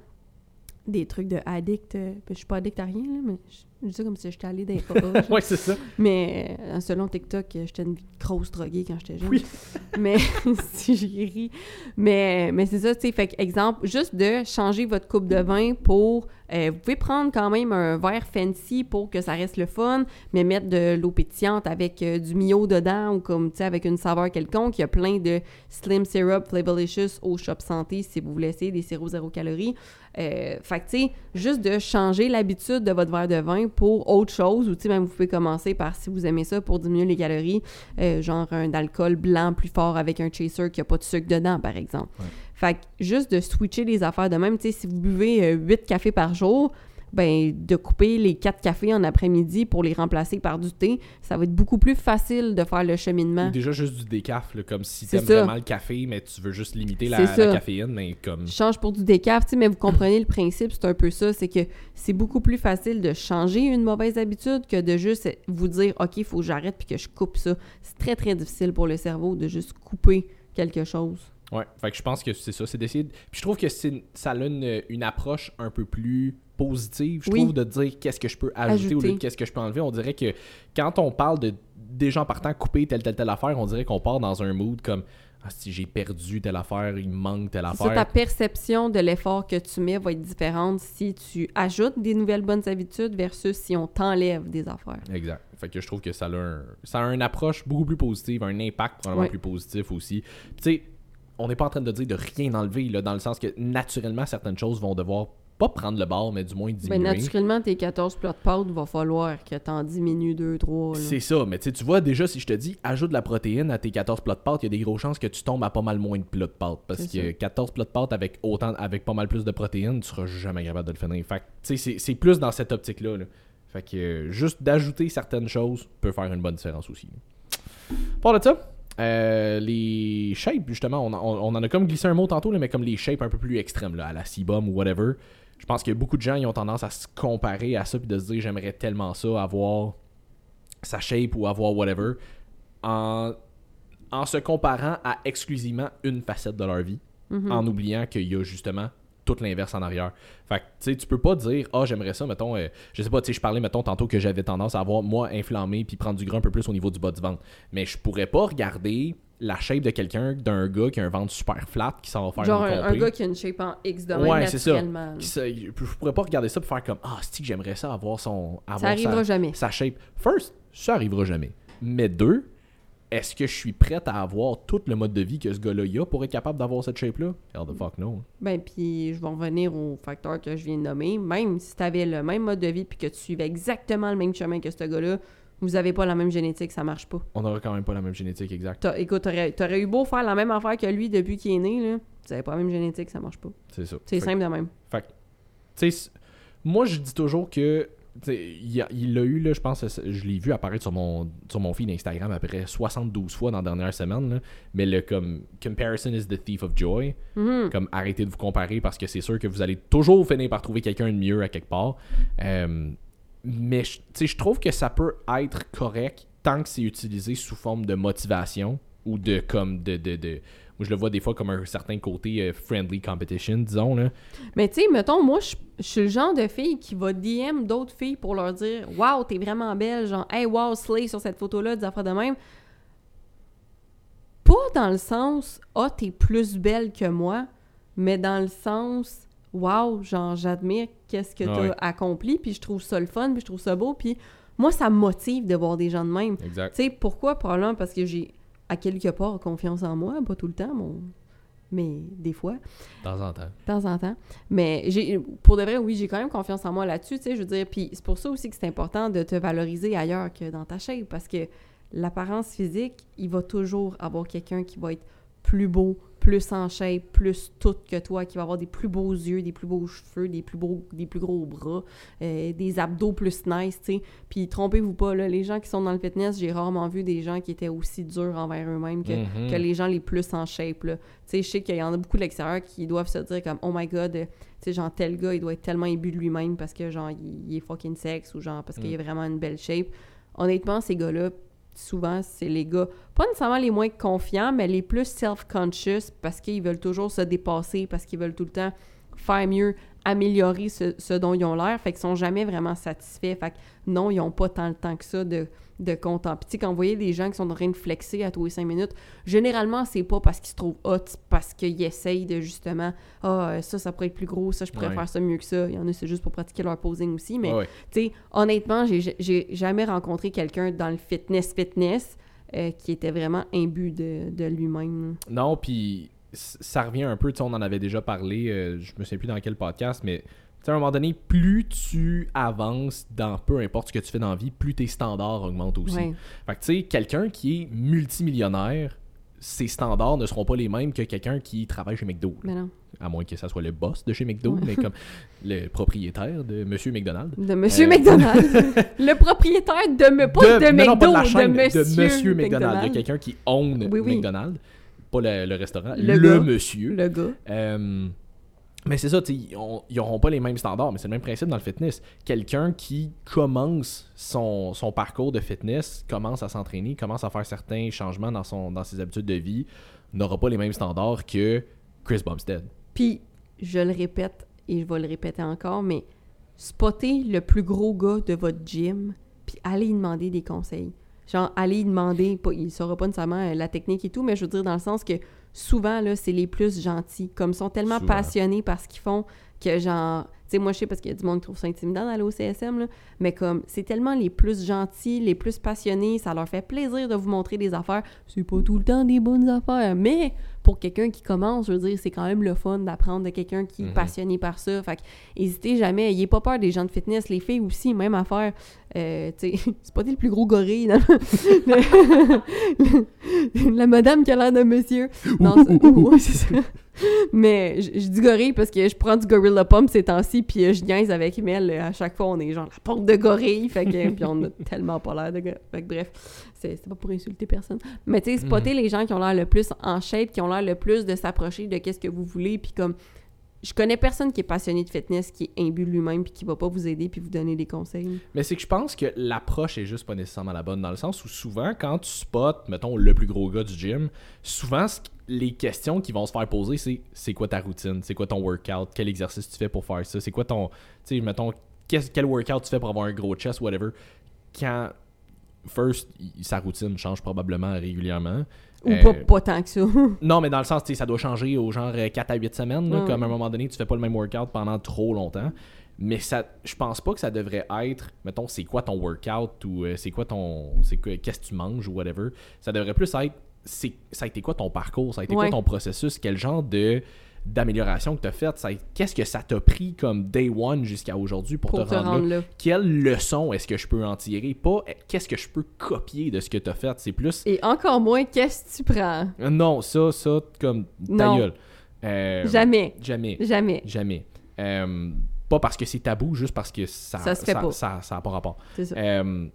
Des trucs de addict, euh, ben, je suis pas addict à rien, là, mais je, je dis ça comme si j'étais allée parages. ouais, c'est ça. Mais euh, selon TikTok, j'étais une grosse droguée quand j'étais jeune. Oui. Mais si j'ai ri. Mais, mais c'est ça, tu sais. Fait exemple, juste de changer votre coupe de vin pour. euh, vous pouvez prendre quand même un verre fancy pour que ça reste le fun, mais mettre de l'eau pétillante avec euh, du Mio dedans ou comme, tu sais, avec une saveur quelconque. Il y a plein de Slim Syrup Flavorlicious au Shop Santé si vous voulez essayer des sirops zéro calories. Euh, fait que, tu sais, juste de changer l'habitude de votre verre de vin pour autre chose, ou tu sais, même vous pouvez commencer par, si vous aimez ça, pour diminuer les calories, euh, genre un alcool blanc plus fort avec un chaser qui n'a pas de sucre dedans, par exemple. Ouais. Fait que juste de switcher les affaires de même, tu sais, si vous buvez 8 cafés par jour, ben de couper les 4 cafés en après-midi pour les remplacer par du thé, ça va être beaucoup plus facile de faire le cheminement. Déjà juste du décaf, là, comme si t'aimes vraiment le café, mais tu veux juste limiter la, caféine, mais comme... Je change pour du décaf, mais vous comprenez le principe, c'est un peu ça, c'est que c'est beaucoup plus facile de changer une mauvaise habitude que de juste vous dire OK, il faut que j'arrête puis que je coupe ça. C'est très très difficile pour le cerveau de juste couper quelque chose. Ouais, fait que je pense que c'est ça, c'est d'essayer. de- Puis je trouve que ça a une, une approche un peu plus positive, je Oui. trouve, de dire qu'est-ce que je peux ajouter, au lieu de Ajouter. qu'est-ce que je peux enlever. On dirait que quand on parle de des gens partant couper telle, telle, telle affaire, on dirait qu'on part dans un mood comme ah, si j'ai perdu telle affaire, il me manque telle C'est ça, ta affaire. perception de l'effort que tu mets va être différente si tu ajoutes des nouvelles bonnes habitudes versus si on t'enlève des affaires. Exact. Fait que je trouve que ça a, un, ça a une approche beaucoup plus positive, un impact probablement plus positif aussi. Tu sais, on n'est pas en train de dire de rien enlever, là, dans le sens que naturellement, certaines choses vont devoir pas prendre le bord, mais du moins diminuer. Ben, naturellement, tes 14 plats de pâtes, va falloir que t'en diminues 2, 3. C'est ça, mais tu vois déjà si je te dis ajoute de la protéine à tes 14 plats de pâtes, il y a des grosses chances que tu tombes à pas mal moins de plats de pâtes parce que ça. 14 plats de pâtes avec autant avec pas mal plus de protéines, tu seras jamais capable de le finir. Fait que, tu sais c'est- plus dans cette optique là. Fait que euh, juste d'ajouter certaines choses peut faire une bonne différence aussi. Pour de ça, euh, les shapes, justement, on, on- on en a comme glissé un mot tantôt, là, mais comme les shapes un peu plus extrêmes, là, à la C-bomb ou whatever. Je pense que beaucoup de gens ils ont tendance à se comparer à ça puis de se dire j'aimerais tellement ça, avoir sa shape ou avoir whatever, en, en se comparant à exclusivement une facette de leur vie, Mhm. en oubliant qu'il y a justement tout l'inverse en arrière. Fait que, tu sais, tu peux pas dire, ah, j'aimerais ça, mettons, euh, je sais pas, tu sais, je parlais, mettons, tantôt que j'avais tendance à avoir, moi, inflammé puis prendre du gras un peu plus au niveau du bas du ventre. Mais je pourrais pas regarder la shape de quelqu'un, d'un gars qui a un ventre super flat, qui s'en va faire Genre un, gars qui a une shape en X de Ouais, c'est ça. je pourrais pas regarder ça pour faire comme, ah, c'est que j'aimerais ça avoir son. Avoir Ça arrivera sa- jamais. sa shape. First, ça arrivera jamais. Mais deux, est-ce que je suis prête à avoir tout le mode de vie que ce gars-là y a pour être capable d'avoir cette shape-là? Hell the fuck no. Ben, puis je vais revenir au facteur que je viens de nommer. Même si tu avais le même mode de vie puis que tu suivais exactement le même chemin que ce gars-là, vous avez pas la même génétique, ça marche pas. On n'aura quand même pas la même génétique exacte. T'as- écoute, t'aurais, t'aurais eu beau faire la même affaire que lui depuis qu'il est né, là. Vous avez pas la même génétique, ça marche pas. C'est ça. C'est simple de même. Fait que, tu sais, moi, je dis toujours que. Il a- il l'a eu, là, je pense, je l'ai vu apparaître sur mon, sur mon feed Instagram à peu près 72 fois dans la dernière semaine. là. Mais le comme Comparison is the thief of joy. Mhm. Comme arrêtez de vous comparer parce que c'est sûr que vous allez toujours finir par trouver quelqu'un de mieux à quelque part. Euh, mais je- tu sais, je trouve que ça peut être correct tant que c'est utilisé sous forme de motivation ou de comme de, de, de- moi je le vois des fois comme un certain côté euh, friendly competition disons là Mais tu sais, mettons, moi, je je suis le genre de fille qui va DM d'autres filles pour leur dire Waouh, t'es vraiment belle, genre Hey, wow, slay sur cette photo-là, des affaires de même. Pas dans le sens Ah, t'es plus belle que moi, mais dans le sens Waouh, genre, j'admire qu'est-ce que Ah t'as accompli, puis je trouve ça le fun, puis je trouve ça beau, puis moi, ça me motive de voir des gens de même. exact Tu sais, pourquoi? Probablement parce que j'ai, à quelque part, confiance en moi, pas tout le temps, mon... mais des fois de temps en temps de temps en temps. Mais j'ai pour de vrai, oui, j'ai quand même confiance en moi là-dessus, tu sais, je veux dire. Puis c'est pour ça aussi que c'est important de te valoriser ailleurs que dans ta shape, parce que l'apparence physique, il va toujours avoir quelqu'un qui va être plus beau, plus en shape, plus tout que toi, qui va avoir des plus beaux yeux, des plus beaux cheveux, des plus beaux, des plus gros bras, euh, des abdos plus nice, tu sais. Puis trompez-vous pas, là, les gens qui sont dans le fitness, j'ai rarement vu des gens qui étaient aussi durs envers eux-mêmes que, Mhm. que les gens les plus en shape, là. Tu sais, je sais qu'il y en a beaucoup de l'extérieur qui doivent se dire comme « Oh my God, euh, tu sais, genre, tel gars, il doit être tellement imbu de lui-même parce que, genre, il, il est fucking sexe ou genre, parce qu'il Mm. a vraiment une belle shape. » Honnêtement, ces gars-là, souvent, c'est les gars, pas nécessairement les moins confiants, mais les plus self-conscious parce qu'ils veulent toujours se dépasser, parce qu'ils veulent tout le temps faire mieux, améliorer ce, dont ils ont l'air, fait qu'ils sont jamais vraiment satisfaits. Fait que non, ils ont pas tant le temps que ça de, de contempler. Puis tu sais, quand vous voyez des gens qui sont en train de flexer à tous les cinq minutes, généralement, c'est pas parce qu'ils se trouvent hot, parce qu'ils essayent de justement, ah, euh, ça, ça pourrait être plus gros, ça, je pourrais Ouais. faire ça mieux que ça. Il y en a, c'est juste pour pratiquer leur posing aussi, mais Ouais, tu sais, honnêtement, j'ai jamais rencontré quelqu'un dans le fitness-fitness euh, qui était vraiment imbu de, de lui-même. Non, puis ça revient un peu, tu sais, on en avait déjà parlé, euh, je me sais plus dans quel podcast, mais à un moment donné, plus tu avances dans peu importe ce que tu fais dans la vie, plus tes standards augmentent aussi. Ouais. Fait que tu sais, quelqu'un qui est multimillionnaire, ses standards ne seront pas les mêmes que quelqu'un qui travaille chez McDo. Mais non. À moins que ça soit le boss de chez McDo, Ouais. mais comme le propriétaire de Monsieur McDonald. De Monsieur Euh, McDonald. le propriétaire de me pas de, non, non, McDo, pas de la chaîne, de Monsieur, Monsieur McDonald. Il y a quelqu'un qui own Oui, oui. McDonald. Pas le, le restaurant, Le le, gars. monsieur. Le gars. Euh, mais c'est ça, ils ont- ils n'auront pas les mêmes standards, mais c'est le même principe dans le fitness. Quelqu'un qui commence son, parcours de fitness, commence à s'entraîner, commence à faire certains changements dans, son, dans ses habitudes de vie, n'aura pas les mêmes standards que Chris Bumstead. Puis, je le répète et je vais le répéter encore, mais spottez le plus gros gars de votre gym, puis allez lui demander des conseils. Genre, allez lui demander, pas, il saura pas nécessairement euh, la technique et tout, mais je veux dire dans le sens que souvent, là, c'est les plus gentils. Comme ils sont tellement Souvent. passionnés par ce qu'ils font que genre... Sais, moi, je sais parce qu'il y a du monde qui trouve ça intimidant d'aller au CSM, là, mais comme, c'est tellement les plus gentils, les plus passionnés, ça leur fait plaisir de vous montrer des affaires. C'est pas tout le temps des bonnes affaires, mais pour quelqu'un qui commence, je veux dire, c'est quand même le fun d'apprendre de quelqu'un qui est Mhm. passionné par ça. Fait que, hésitez jamais. Ayez pas peur des gens de fitness. Les filles aussi, même affaire. Euh, tu sais, c'est pas le plus gros gorille. non? La madame qui a l'air d'un monsieur. Non, c'est- ça. Mais je je dis gorille parce que je prends du Gorilla Pump ces temps-ci, puis euh, je niaise avec Mel. euh, À chaque fois, on est genre la pompe de gorille. Fait que, puis on a tellement pas l'air de. Fait que bref, c'est pas pour insulter personne. Mais tu sais, spotter les gens qui ont l'air le plus en shape, qui ont l'air le plus de s'approcher de qu'est-ce que vous voulez, puis comme je connais personne qui est passionné de fitness, qui est imbu lui-même, puis qui va pas vous aider puis vous donner des conseils. Mais c'est que je pense que l'approche est juste pas nécessairement la bonne, dans le sens où souvent, quand tu spots, mettons, le plus gros gars du gym, souvent, les questions qui vont se faire poser, c'est c'est quoi ta routine, c'est quoi ton workout, quel exercice tu fais pour faire ça, c'est quoi ton, tu sais, mettons, quel workout tu fais pour avoir un gros chest, whatever? Quand, first, sa routine change probablement régulièrement. Ou Euh, pas, pas tant que ça. Non, mais dans le sens, ça doit changer au genre euh, 4 à 8 semaines. là. Comme à un moment donné, tu fais pas le même workout pendant trop longtemps. Mais ça, je pense pas que ça devrait être, mettons, c'est quoi ton workout ou euh, c'est quoi ton. c'est Qu'est-ce que tu manges ou whatever. Ça devrait plus être, ça a été quoi ton parcours, ça a été Ouais. quoi ton processus, quel genre de d'amélioration que tu as fait, ça a- qu'est-ce que ça t'a pris comme day one jusqu'à aujourd'hui pour, pour te rendre, là? là. Quelle leçon est-ce que je peux en tirer? Pas euh, qu'est-ce que je peux copier de ce que tu as fait, c'est plus Et encore moins, qu'est-ce que tu prends? non, ça, ça, comme ta Non. gueule. Euh, Jamais. Jamais. Jamais. Jamais. Euh, pas parce que c'est tabou, juste parce que ça Ça se fait pas. Ça, ça a pas rapport. C'est ça. Euh,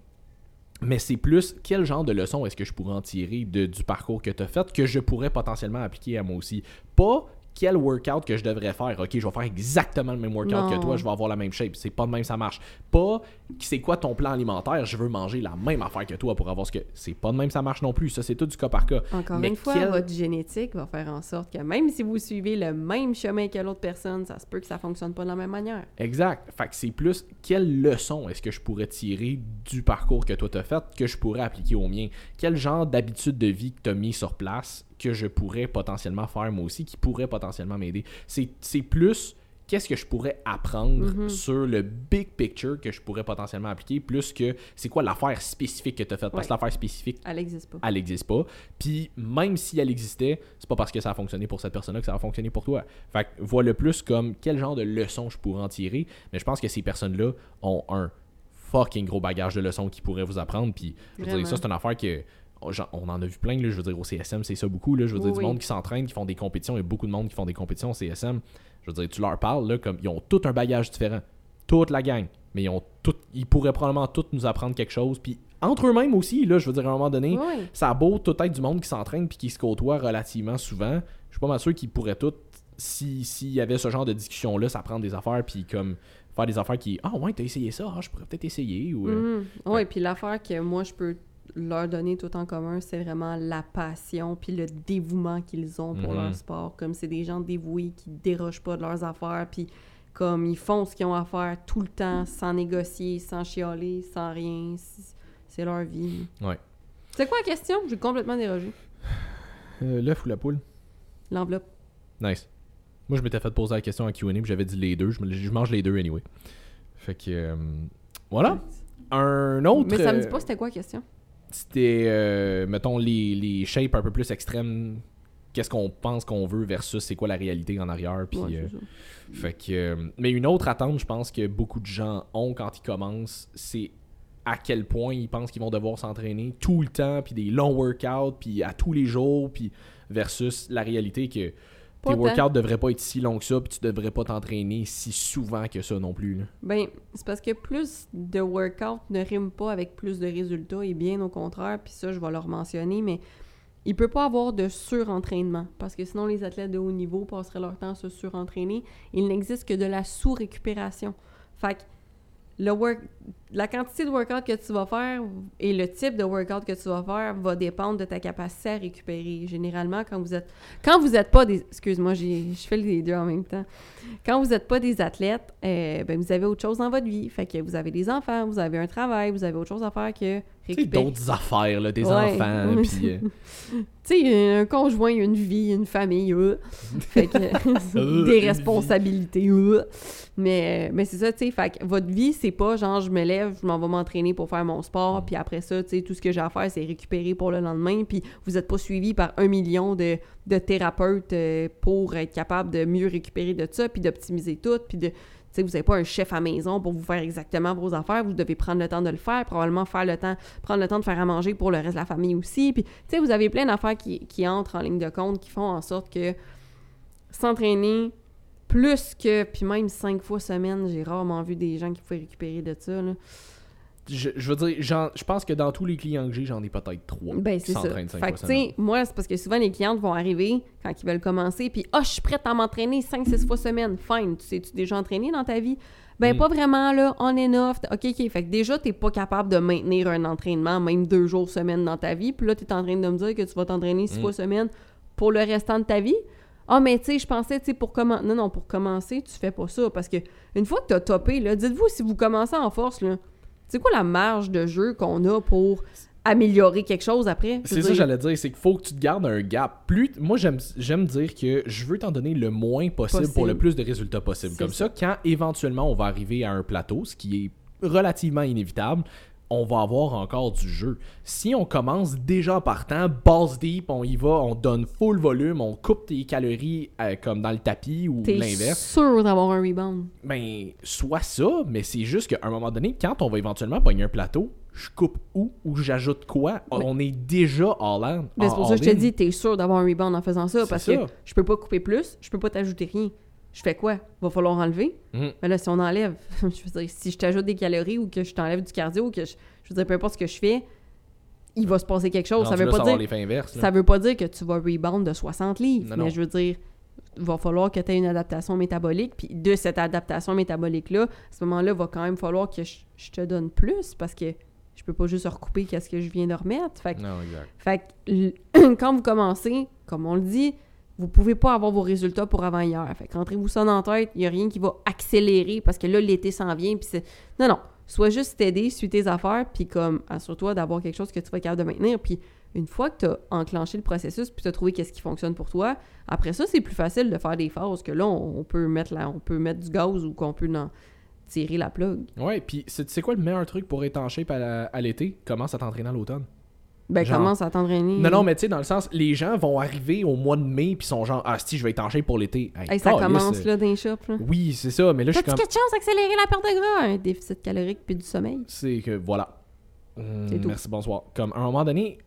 mais c'est plus quel genre de leçon est-ce que je pourrais en tirer de, du parcours que tu as fait que je pourrais potentiellement appliquer à moi aussi? Pas quel workout que je devrais faire. Ok, je vais faire exactement le même workout Non. que toi, je vais avoir la même shape. C'est pas de même ça marche. Pas c'est quoi ton plan alimentaire, je veux manger la même affaire que toi pour avoir ce que. C'est pas de même ça marche non plus. Ça, c'est tout du cas par cas. Encore mais une fois, quel- votre génétique va faire en sorte que même si vous suivez le même chemin que l'autre personne, ça se peut que ça fonctionne pas de la même manière. Exact. Fait que c'est plus quelle leçon est-ce que je pourrais tirer du parcours que toi t'as fait que je pourrais appliquer au mien? Quel genre d'habitude de vie que t'as mis sur place que je pourrais potentiellement faire moi aussi, qui pourrait potentiellement m'aider? C'est c'est plus qu'est-ce que je pourrais apprendre Mhm. sur le big picture que je pourrais potentiellement appliquer, plus que c'est quoi l'affaire spécifique que t'as faite? Parce que l'affaire spécifique, Elle n'existe pas. elle n'existe pas. Puis même si elle existait, c'est pas parce que ça a fonctionné pour cette personne-là que ça va fonctionner pour toi. Fait que vois le plus comme quel genre de leçons je pourrais en tirer. Mais je pense que ces personnes-là ont un fucking gros bagage de leçons qu'ils pourraient vous apprendre. Puis je veux dire, ça, c'est une affaire que. on- en a vu plein, là, je veux dire, au CSM, c'est ça beaucoup. Là, je veux Oui, dire, du oui. monde qui s'entraîne, qui font des compétitions, il y a beaucoup de monde qui font des compétitions au CSM. Je veux dire, tu leur parles, là, comme ils ont tout un bagage différent. Toute la gang. Mais ils ont tout. Ils pourraient probablement tous nous apprendre quelque chose. Puis entre eux-mêmes aussi, là, je veux dire, à un moment donné, Oui. ça a beau tout être du monde qui s'entraîne puis qui se côtoie relativement souvent. Je suis pas mal sûr qu'ils pourraient tous, si- s'il y avait ce genre de discussion-là, s'apprendre des affaires puis comme faire des affaires qui Ah ouais, t'as essayé ça, ah, je pourrais peut-être essayer. Ou, euh, Mhm. Oui, puis l'affaire que moi, je peux leur donner tout en commun, c'est vraiment la passion puis le dévouement qu'ils ont pour Mhm. leur sport. Comme c'est des gens dévoués qui dérochent pas de leurs affaires, puis comme ils font ce qu'ils ont à faire tout le temps, sans négocier, sans chialer, sans rien. C'est- leur vie. Ouais. C'est quoi la question? J'ai complètement dérogé. Euh, L'œuf ou la poule? L'enveloppe. Nice. Moi, je m'étais fait poser la question en QA puis j'avais dit les deux. Je, je mange les deux anyway. Fait que. euh, voilà. Un autre. Mais ça me dit euh, pas c'était quoi la question? C'était, euh, mettons, les, les shapes un peu plus extrêmes. Qu'est-ce qu'on pense qu'on veut versus c'est quoi la réalité en arrière. Puis, Ouais, euh, fait que, euh, mais une autre attente, je pense que beaucoup de gens ont quand ils commencent, c'est à quel point ils pensent qu'ils vont devoir s'entraîner tout le temps, puis des longs workouts, puis à tous les jours, puis versus la réalité que Pas tes tant. workouts devraient pas être si longs que ça, puis tu devrais pas t'entraîner si souvent que ça non plus. là. Ben, c'est parce que plus de workout ne rime pas avec plus de résultats, et bien au contraire, puis ça, je vais leur mentionner, mais il peut pas avoir de surentraînement, parce que sinon les athlètes de haut niveau passeraient leur temps à se surentraîner. Il n'existe que de la sous-récupération. Fait que le work... la quantité de workout que tu vas faire et le type de workout que tu vas faire va dépendre de ta capacité à récupérer. Généralement, quand vous êtes quand vous n'êtes pas des excuse-moi, je fais les deux en même temps. Quand vous n'êtes pas des athlètes, euh, ben vous avez autre chose dans votre vie. Fait que vous avez des enfants, vous avez un travail, vous avez autre chose à faire que récupérer. d'autres affaires, là, des Ouais. enfants, puis... euh, Tu sais, un conjoint, une vie, une famille, euh. fait que des responsabilités, mais mais c'est ça, tu sais, fait que votre vie, c'est pas genre je me lève, je m'en vais m'entraîner pour faire mon sport, puis après ça, tu sais, tout ce que j'ai à faire, c'est récupérer pour le lendemain, puis vous êtes pas suivi par un million de, de thérapeutes euh, pour être capable de mieux récupérer de ça, puis d'optimiser tout, puis de tu sais, vous n'avez pas un chef à maison pour vous faire exactement vos affaires. Vous devez prendre le temps de le faire, probablement faire le temps, prendre le temps de faire à manger pour le reste de la famille aussi. Puis, tu sais, vous avez plein d'affaires qui, qui entrent en ligne de compte, qui font en sorte que s'entraîner plus que, puis même cinq fois semaine, j'ai rarement vu des gens qui pouvaient récupérer de ça. Là. je, je veux dire, j'en- je pense que dans tous les clients que j'ai, j'en ai peut-être trois Ben, c'est ça. Fait que, tu sais, moi, c'est parce que souvent, les clientes vont arriver quand ils veulent commencer, puis « Ah, je suis prête à m'entraîner 5-6 fois semaine. Fine. Tu sais-tu déjà entraîné dans ta vie? » Ben, Mm. pas vraiment, là. On and off. OK, OK. Fait que déjà, t'es pas capable de maintenir un entraînement, même deux jours semaine dans ta vie. Puis là, t'es en train de me dire que tu vas t'entraîner six Mm. fois semaine pour le restant de ta vie. Ah, mais tu sais, je pensais, tu sais, pour commencer... Non, non, pour commencer, tu fais pas ça. Parce que une fois que t'as topé, là, dites-vous, si vous commencez en force, là, c'est quoi la marge de jeu qu'on a pour améliorer quelque chose après? C'est ça que j'allais dire, c'est qu'il faut que tu te gardes un gap. Plus, moi, j'aime, j'aime dire que je veux t'en donner le moins possible, Possible. pour le plus de résultats possible. Comme ça. quand éventuellement on va arriver à un plateau, ce qui est relativement inévitable, on va avoir encore du jeu. Si on commence déjà en partant, base deep, on y va, on donne full volume, on coupe tes calories euh, comme dans le tapis ou l'inverse, sûr d'avoir un rebound? ben, soit ça, mais c'est juste qu'à un moment donné, quand on va éventuellement pogner un plateau, je coupe où ou j'ajoute quoi, on est déjà all in. Ben, c'est pour ça que je te dis, t'es sûr d'avoir un rebound en faisant ça, parce ça. que je peux pas couper plus, je peux pas t'ajouter rien. Je fais quoi? Va falloir enlever? Mhm. Mais là, si on enlève, je veux dire, si je t'ajoute des calories ou que je t'enlève du cardio ou que je, je veux dire, peu importe ce que je fais, il va se passer quelque chose. Ça veut pas dire, ça veut pas dire que tu vas rebound de 60 livres, Non, mais non. je veux dire, il va falloir que tu aies une adaptation métabolique, puis de cette adaptation métabolique-là, à ce moment-là, il va quand même falloir que je, je te donne plus, parce que je peux pas juste recouper qu'est-ce que je viens de remettre. Fait que Non, exact. fait que quand vous commencez, comme on le dit, vous pouvez pas avoir vos résultats pour avant hier. Fait rentrez-vous ça dans tête, il y a rien qui va accélérer parce que là, l'été s'en vient. Puis c'est... Non, non. Sois juste t'aider, suis tes affaires, puis comme, assure-toi d'avoir quelque chose que tu vas être capable de maintenir. Puis une fois que tu as enclenché le processus, puis tu as trouvé qu'est-ce qui fonctionne pour toi, après ça, c'est plus facile de faire des phases que là, on, peut mettre la, on peut mettre du gaz ou qu'on peut tirer la plug. Ouais, puis c'est quoi le meilleur truc pour shape à, à l'été? Commence à t'entraîner à l'automne. Ben, Genre- commence à t'entraîner. Non, non, mais tu sais, dans le sens, les gens vont arriver au mois de mai, puis sont genre, ah, si, je vais être en shape pour l'été. Hey, Hey, ça commence euh, là dans les shops. Là. Oui, c'est ça, mais là, je suis comme. quelque chose d'accélérer la perte de gras? Un déficit calorique puis du sommeil. C'est que, voilà. Hum, C'est tout. merci, bonsoir. Comme, à un moment donné,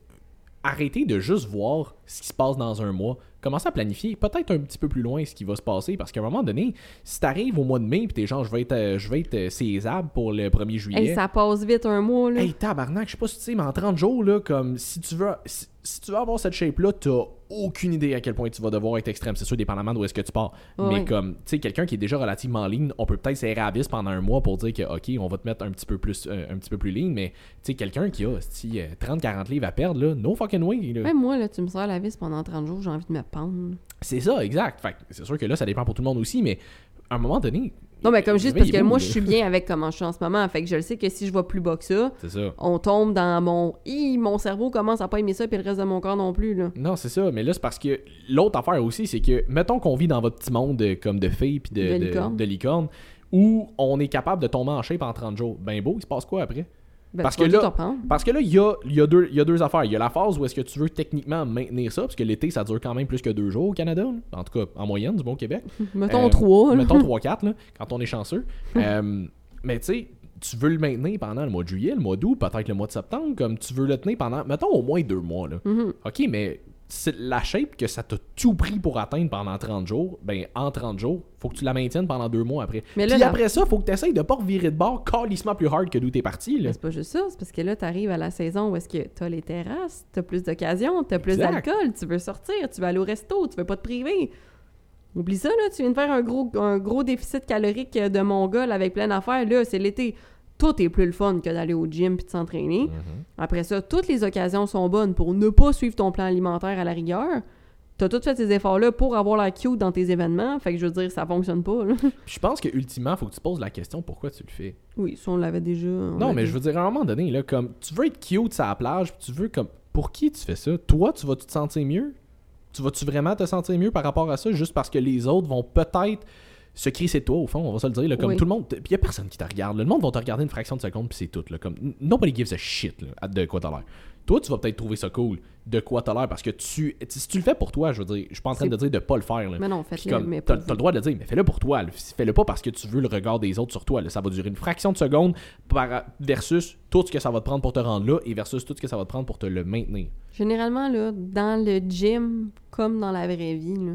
arrêtez de juste voir ce qui se passe dans un mois. Commencez à planifier peut-être un petit peu plus loin ce qui va se passer, parce qu'à un moment donné, si t'arrives au mois de mai, puis t'es genre, je vais être, euh, je vais être euh, césable pour le 1er juillet. Hey, ça passe vite un mois, là. Hey, tabarnak, je sais pas si tu sais, mais en 30 jours, là, comme si tu veux si, si tu veux avoir cette shape-là, t'as aucune idée à quel point tu vas devoir être extrême. C'est sûr, dépendamment d'où est-ce que tu pars. Mais comme, tu sais, quelqu'un qui est déjà relativement lean, on peut peut-être serrer à la vis pendant un mois pour dire que, OK, on va te mettre un petit peu plus, euh, un petit peu plus lean, mais tu sais, quelqu'un qui a si, euh, 30-40 livres à perdre, là, no fucking way. là. Même moi, là, tu me sers la vis pendant 30 jours, j'ai envie de me pendre. C'est ça, exact. Fait c'est sûr que là, ça dépend pour tout le monde aussi, mais à un moment donné. Non, mais comme juste parce que moi, je suis bien avec comment je suis en ce moment. Fait que je le sais que si je vais plus bas que ça, on tombe dans mon. Hi, mon cerveau commence à pas aimer ça, puis le reste de mon corps non plus, là. Non, c'est ça. Mais là, c'est parce que l'autre affaire aussi, c'est que, mettons qu'on vit dans votre petit monde comme de filles puis de, De de- licorne. de licorne, où on est capable de tomber en shape en 30 jours. Ben beau, il se passe quoi après? Ben, Parce que là-. Parce que là, il y a, il y, a deux- il y a deux affaires. Il y a la phase où est-ce que tu veux techniquement maintenir ça, parce que l'été, ça dure quand même plus que deux jours au Canada. là. En tout cas, en moyenne, du bon Québec. Mettons Euh, 3, là. Mettons 3-4, là, quand on est chanceux. Euh, mais tu sais, tu veux le maintenir pendant le mois de juillet, le mois d'août, peut-être le mois de septembre, comme tu veux le tenir pendant, mettons, au moins deux mois. Là. Mhm. OK, mais la shape que ça t'a tout pris pour atteindre pendant 30 jours, ben en 30 jours, faut que tu la maintiennes pendant deux mois après. Mais là, Puis après ça, faut que tu essayes de pas revirer de bord calissement plus hard que d'où t'es parti. Là. Mais c'est pas juste ça, c'est parce que là, t'arrives à la saison où est-ce que t'as les terrasses, t'as plus d'occasions, t'as plus d'alcool, tu veux sortir, tu veux aller au resto, tu veux pas te priver. Oublie ça, là, tu viens de faire un gros, un gros déficit calorique de mongol avec plein d'affaires, là, c'est l'été. Tout est plus le fun que d'aller au gym puis de s'entraîner. Mhm. Après ça, toutes les occasions sont bonnes pour ne pas suivre ton plan alimentaire à la rigueur. T'as tout fait ces efforts-là pour avoir la cute dans tes événements, fait que je veux dire, ça fonctionne pas, là. Je pense que ultimement, faut que tu te poses la question pourquoi tu le fais? Oui, ça, on l'avait déjà. on Non, mais je veux dire, à un moment donné, là, comme tu veux être cute sur la plage, puis tu veux comme. Pour qui tu fais ça? Toi, tu vas-tu te sentir mieux? Tu vas-tu vraiment te sentir mieux par rapport à ça juste parce que les autres vont peut-être se crisser de toi, au fond, on va se le dire, là, comme Oui. tout le monde. Puis y a personne qui te regarde. là. Le monde va te regarder une fraction de seconde, puis c'est tout. Là, comme, nobody gives a shit là, de quoi t'as l'air. Toi, tu vas peut-être trouver ça cool de quoi t'as l'air parce que tu. Si tu le fais pour toi, je veux dire, je suis pas en train C'est- de dire de pas le faire. Là. Mais non, mais t'as, le droit de le dire, mais fais-le pour toi. Fais-le pas parce que tu veux le regard des autres sur toi. là. Ça va durer une fraction de seconde par- versus tout ce que ça va te prendre pour te rendre là et versus tout ce que ça va te prendre pour te le maintenir. Généralement, là, dans le gym, comme dans la vraie vie, là,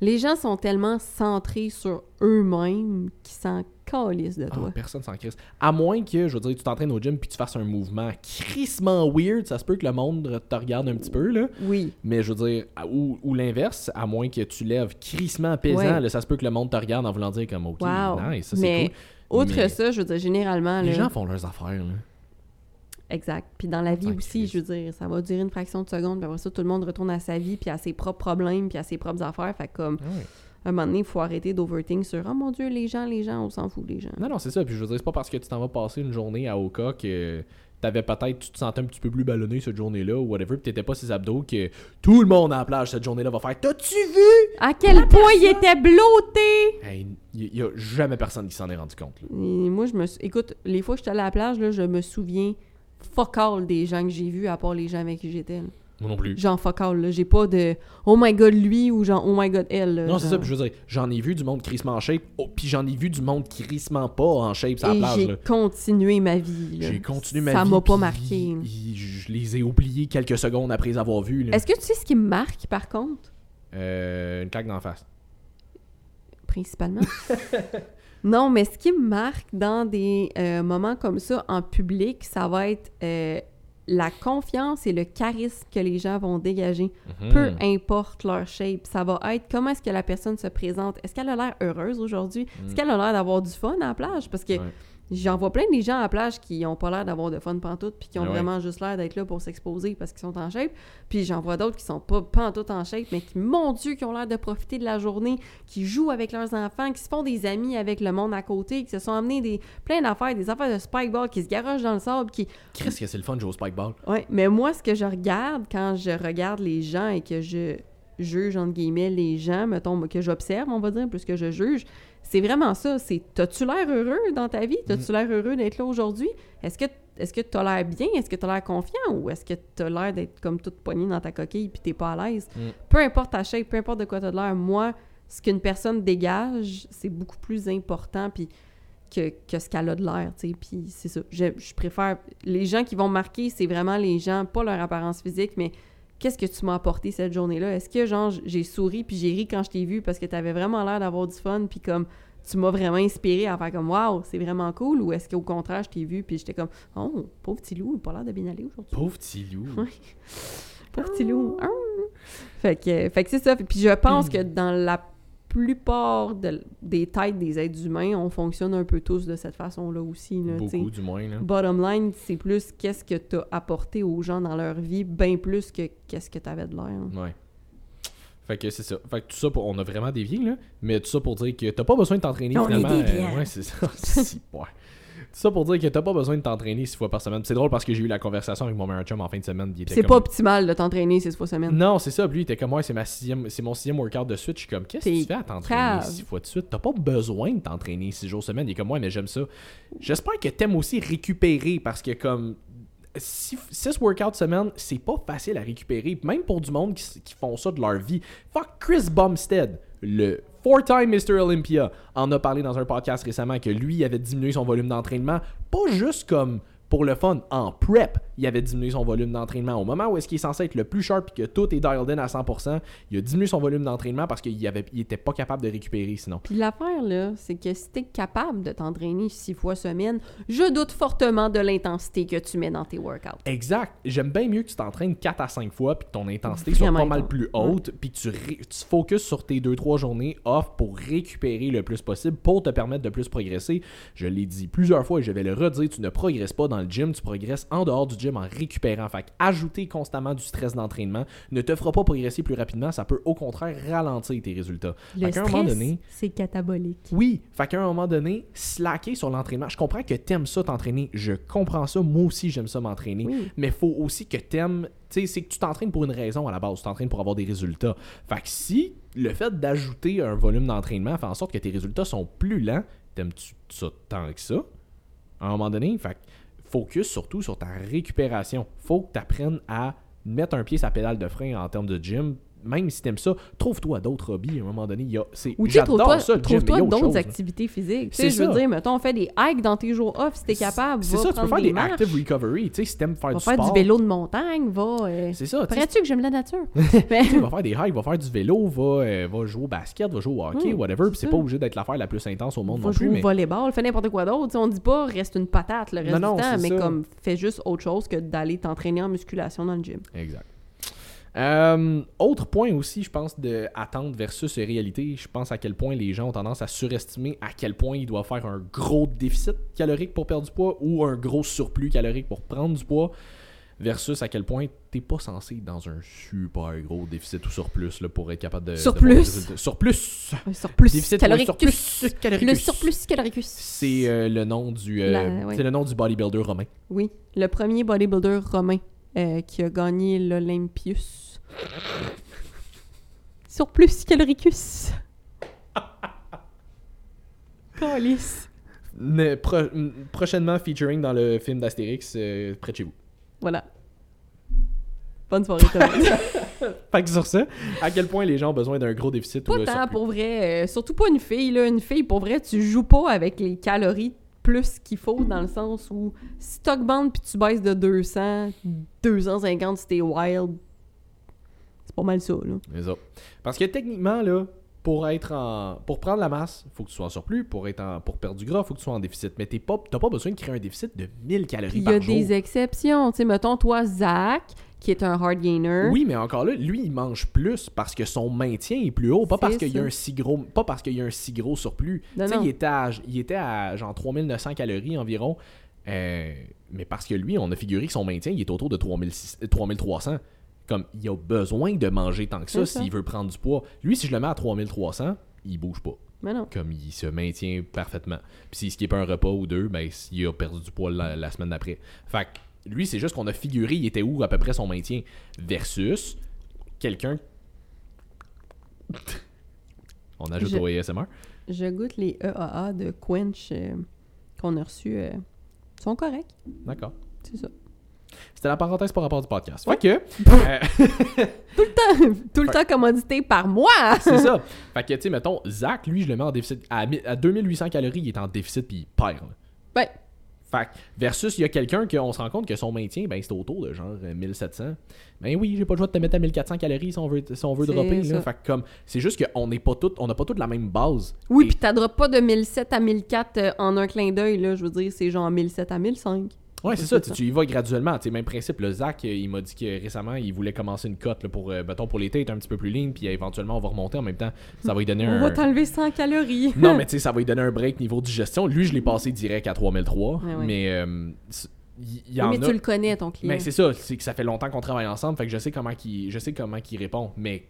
les gens sont tellement centrés sur eux-mêmes qu'ils s'en calissent de Ah, toi. personne s'en crisse. À moins que, je veux dire, tu t'entraînes au gym puis tu fasses un mouvement crissement weird, ça se peut que le monde te regarde un petit peu, là. Oui. Mais je veux dire, ou, ou l'inverse, à moins que tu lèves crissement pesant, Ouais. là, ça se peut que le monde te regarde en voulant dire comme, OK, Wow. nice, ça c'est Mais cool. Autre Mais ça, je veux dire, généralement, Les là, gens font leurs affaires, là. Exact. Puis dans la vie Ah, aussi, je veux dire, ça va durer une fraction de seconde, puis après ça, tout le monde retourne à sa vie, puis à ses propres problèmes, puis à ses propres affaires. Fait que, comme, à un moment donné, il faut arrêter d'overthink sur « Oh mon Dieu, les gens, les gens, on s'en fout, les gens. Non, non, c'est ça. Puis je veux dire, c'est pas parce que tu t'en vas passer une journée à Oka que t'avais peut-être, tu te sentais un petit peu plus ballonné cette journée-là ou whatever, puis t'étais pas ses abdos que tout le monde à la plage cette journée-là va faire T'as-tu vu? À quel point il était blotté! Hey, y, y a jamais personne qui s'en est rendu compte. Là. Et moi, je me suis... Écoute, les fois que j'étais à la plage, là, je me souviens fuck all des gens que j'ai vus, à part les gens avec qui j'étais. là. Moi non plus. Genre fuck all, là. J'ai pas de « Oh my God, lui » ou genre « Oh my God, elle ». là, Non, c'est ça. Puis je veux dire, j'en ai vu du monde crissement en shape, oh, puis j'en ai vu du monde crissement pas en shape sur la Et plage. j'ai continué ma vie. là. J'ai continué ma Ça vie. m'a pas puis marqué. Je les ai oubliés quelques secondes après les avoir vus. là. Est-ce que tu sais ce qui me marque, par contre? Euh, une claque d'en face. principalement. non, mais ce qui me marque dans des euh, moments comme ça en public, ça va être euh, la confiance et le charisme que les gens vont dégager. Mhm. Peu importe leur shape, ça va être comment est-ce que la personne se présente. Est-ce qu'elle a l'air heureuse aujourd'hui? Est-ce qu'elle a l'air d'avoir du fun à la plage? Parce que Mm. Ouais. J'en vois plein des gens à la plage qui ont pas l'air d'avoir de fun pantoute puis qui ont Ah ouais. vraiment juste l'air d'être là pour s'exposer parce qu'ils sont en shape. Puis j'en vois d'autres qui sont pas pantoute en shape, mais qui, mon Dieu, qui ont l'air de profiter de la journée, qui jouent avec leurs enfants, qui se font des amis avec le monde à côté, qui se sont amenés des plein d'affaires, des affaires de spikeball, qui se garochent dans le sable, qui... Qu'est-ce que c'est le fun de jouer au spikeball? Ouais, mais moi, ce que je regarde quand je regarde les gens et que je juge, entre guillemets, les gens, mettons, que j'observe, on va dire, plus que je juge, c'est vraiment ça. C'est, t'as-tu l'air heureux dans ta vie? T'as-tu l'air heureux d'être là aujourd'hui? Est-ce que est-ce que t'as l'air bien? Est-ce que t'as l'air confiant? Ou est-ce que t'as l'air d'être comme toute poignée dans ta coquille puis t'es pas à l'aise? Mm. Peu importe ta shape, peu importe de quoi t'as l'air, moi, ce qu'une personne dégage, c'est beaucoup plus important puis que, que ce qu'elle a de l'air, tu sais. Puis c'est ça. Je, je préfère... Les gens qui vont marquer, c'est vraiment les gens, pas leur apparence physique, mais qu'est-ce que tu m'as apporté cette journée-là? Est-ce que, genre, j'ai souri puis j'ai ri quand je t'ai vu parce que t'avais vraiment l'air d'avoir du fun puis comme tu m'as vraiment inspiré à faire comme « Wow, c'est vraiment cool » ou est-ce qu'au contraire, je t'ai vu puis j'étais comme « Oh, pauvre petit loup, il a pas l'air de bien aller aujourd'hui. » Pauvre petit loup. Pauvre petit loup. Ah. Fait que, fait que c'est ça. Puis je pense que dans la plupart de- des têtes des êtres humains, on fonctionne un peu tous de cette façon-là aussi. Là. Beaucoup du moins. Là. Bottom line, c'est plus qu'est-ce que tu as apporté aux gens dans leur vie, bien plus que qu'est-ce que tu avais de l'air. Ouais. Fait que c'est ça. Fait que tout ça, pour... on a vraiment dévié, là. Mais tout ça pour dire que t'as pas besoin de t'entraîner On est finalement. déviants. ouais, c'est ça. Si, ouais. Ça pour dire que t'as pas besoin de t'entraîner six fois par semaine. C'est drôle parce que j'ai eu la conversation avec mon meilleur chum en fin de semaine. C'est comme- pas optimal de t'entraîner six fois semaine. Non, c'est ça. Puis lui, il était comme, ouais, c'est, ma sixième... c'est mon sixième workout de suite. Je suis comme, qu'est-ce que tu fais à t'entraîner six fois de suite? T'as pas besoin de t'entraîner six jours semaine. Il est comme, ouais, mais j'aime ça. J'espère que t'aimes aussi récupérer parce que, comme, six, six workouts semaine, c'est pas facile à récupérer. Même pour du monde qui, qui font ça de leur vie. Fuck Chris Bumstead, le four-time Mr. Olympia, en a parlé dans un podcast récemment que lui avait diminué son volume d'entraînement, pas juste comme pour le fun, en prep, il avait diminué son volume d'entraînement. Au moment où est-ce qu'il est censé être le plus sharp et que tout est dialed in à 100%, il a diminué son volume d'entraînement parce qu'il avait, il était pas capable de récupérer sinon. Puis l'affaire, là, c'est que si t'es capable de t'entraîner six fois semaine, je doute fortement de l'intensité que tu mets dans tes workouts. Exact. J'aime bien mieux que tu t'entraînes 4 à 5 fois puis que ton intensité soit pas mal plus haute puis que tu, tu focuses sur tes 2-3 journées off pour récupérer le plus possible pour te permettre de plus progresser. Je l'ai dit plusieurs fois et je vais le redire, tu ne progresses pas dans le gym, tu progresses en dehors du gym en récupérant. Fait ajouter constamment du stress d'entraînement ne te fera pas progresser plus rapidement, ça peut au contraire ralentir tes résultats. Le Fait un moment stress, donné, c'est catabolique. oui, fait qu'à un moment donné, slacker sur l'entraînement. Je comprends que t'aimes ça t'entraîner. Je comprends ça. Moi aussi, j'aime ça m'entraîner. Oui. Mais faut aussi que t'aimes. Tu sais, c'est que tu t'entraînes pour une raison à la base. Tu t'entraînes pour avoir des résultats. Fait que si le fait d'ajouter un volume d'entraînement fait en sorte que tes résultats sont plus lents, t'aimes-tu ça tant que ça? À un moment donné, fait que focus surtout sur ta récupération. Faut que tu apprennes à mettre un pied sur la pédale de frein en termes de gym. Même si t'aimes ça, trouve-toi d'autres hobbies à un moment donné. Il y a, c'est, Ou j'adore trouve-toi ça, le gym, trouve-toi d'autres activités physiques. Tu sais, je veux dire, mettons, on fait des hikes dans tes jours off si t'es capable. C'est va ça, tu peux faire des marches, active recovery. Tu sais, si t'aimes faire Va du faire sport. du vélo de montagne, va. euh, C'est ça, tu sais, Paraît-tu que j'aime la nature? Mais- tu va faire des hikes, va faire du vélo, va, euh, va jouer au basket, va jouer au hockey, Hmm, whatever. Puis c'est pas obligé d'être l'affaire la plus intense au monde va non plus. jouer Mais... au volleyball, fais n'importe quoi d'autre. On dit pas reste une patate le reste Non, non, du temps, mais ça. comme fais juste autre chose que d'aller t'entraîner en musculation dans le gym. Exact. Euh, autre point aussi, je pense, de attente versus réalité, je pense à quel point les gens ont tendance à surestimer à quel point ils doivent faire un gros déficit calorique pour perdre du poids ou un gros surplus calorique pour prendre du poids versus à quel point t'es pas censé être dans un super gros déficit ou surplus là, pour être capable de... de Surplus. résultats. Surplus! Un surplus Déficit caloricus. surplus caloricus. Le surplus caloricus. C'est euh, le nom du euh, La- ouais. c'est le nom du bodybuilder romain. Oui, le premier bodybuilder romain euh, qui a gagné l'Olympius. Surplus caloricus. Calice. Pro- prochainement featuring dans le film d'Astérix euh, près de chez vous. Voilà. Bonne soirée, Thomas. Fait que sur ça, à quel point les gens ont besoin d'un gros déficit ou Pas tant surplus? pour vrai. euh, surtout pas une fille. Là. Une fille, pour vrai, tu joues pas avec les calories plus qu'il faut dans le sens où si t'augmentes puis tu baisses de 200, 250 si t'es wild, c'est pas mal ça. Là. Ça. Parce que techniquement, là, pour être en. Pour prendre la masse, faut que tu sois en surplus. Pour être en... pour perdre du gras, faut que tu sois en déficit. Mais t'es pas... t'as pas besoin de créer un déficit de 1000 calories Puis il y par a jour. des exceptions. Tu sais, mettons, toi, Zach, qui est un hard gainer. Oui, mais encore là, lui, il mange plus parce que son maintien est plus haut, pas parce qu'il y a un si gros, pas parce qu'il y a un si gros surplus. Non, Tu sais, non. il était à, il était à genre 3900 calories environ, euh, mais parce que lui, on a figuré que son maintien, il est autour de 3600 3300. Comme il a besoin de manger tant que ça s'il veut prendre du poids. Lui, si je le mets à 3300, il bouge pas. Mais non. Comme il se maintient parfaitement. Puis s'il skip un repas ou deux, ben il a perdu du poids la, la semaine d'après. Fait que lui, c'est juste qu'on a figuré, il était où à peu près son maintien. Versus quelqu'un. On ajoute Je- au ASMR. Je goûte les EAA de Quench euh, qu'on a reçus. euh, ils sont corrects, D'accord. c'est ça. C'était la parenthèse par rapport du podcast. Fait que. euh, Tout le temps, tout le temps commandité par moi! c'est ça. Fait que, tu sais, mettons, Zach, lui, je le mets en déficit. À 2800 calories, il est en déficit puis il perd. là. Ouais. Fait versus, il y a quelqu'un qu'on se rend compte que son maintien, ben, c'est autour de genre euh, 1700. Ben oui, j'ai pas le choix de te mettre à 1400 calories si on veut, si on veut dropper. Là. Fait comme, c'est juste qu'on n'est pas toutes, on n'a pas toutes la même base. Oui, Et- puis t'adroppes pas de 1007 à 1004 euh, en un clin d'œil, là. Je veux dire, c'est genre 1007 à 1005. Ouais, c'est ça, ça. tu, y vas graduellement. Même principe, le Zach, euh, il m'a dit que récemment, il voulait commencer une cote là, pour, euh, mettons, pour l'été, être un petit peu plus ligne, puis éventuellement, on va remonter en même temps. Ça va lui donner On un. va t'enlever 100 calories. Non, mais tu sais, ça va lui donner un break niveau digestion. Lui, je l'ai passé direct à 3003. Ouais, ouais. Mais euh, y, Oui, en mais a. tu le connais, ton client. Mais c'est ça, c'est que ça fait longtemps qu'on travaille ensemble, fait que je sais comment qu'il, je sais comment qu'il répond. Mais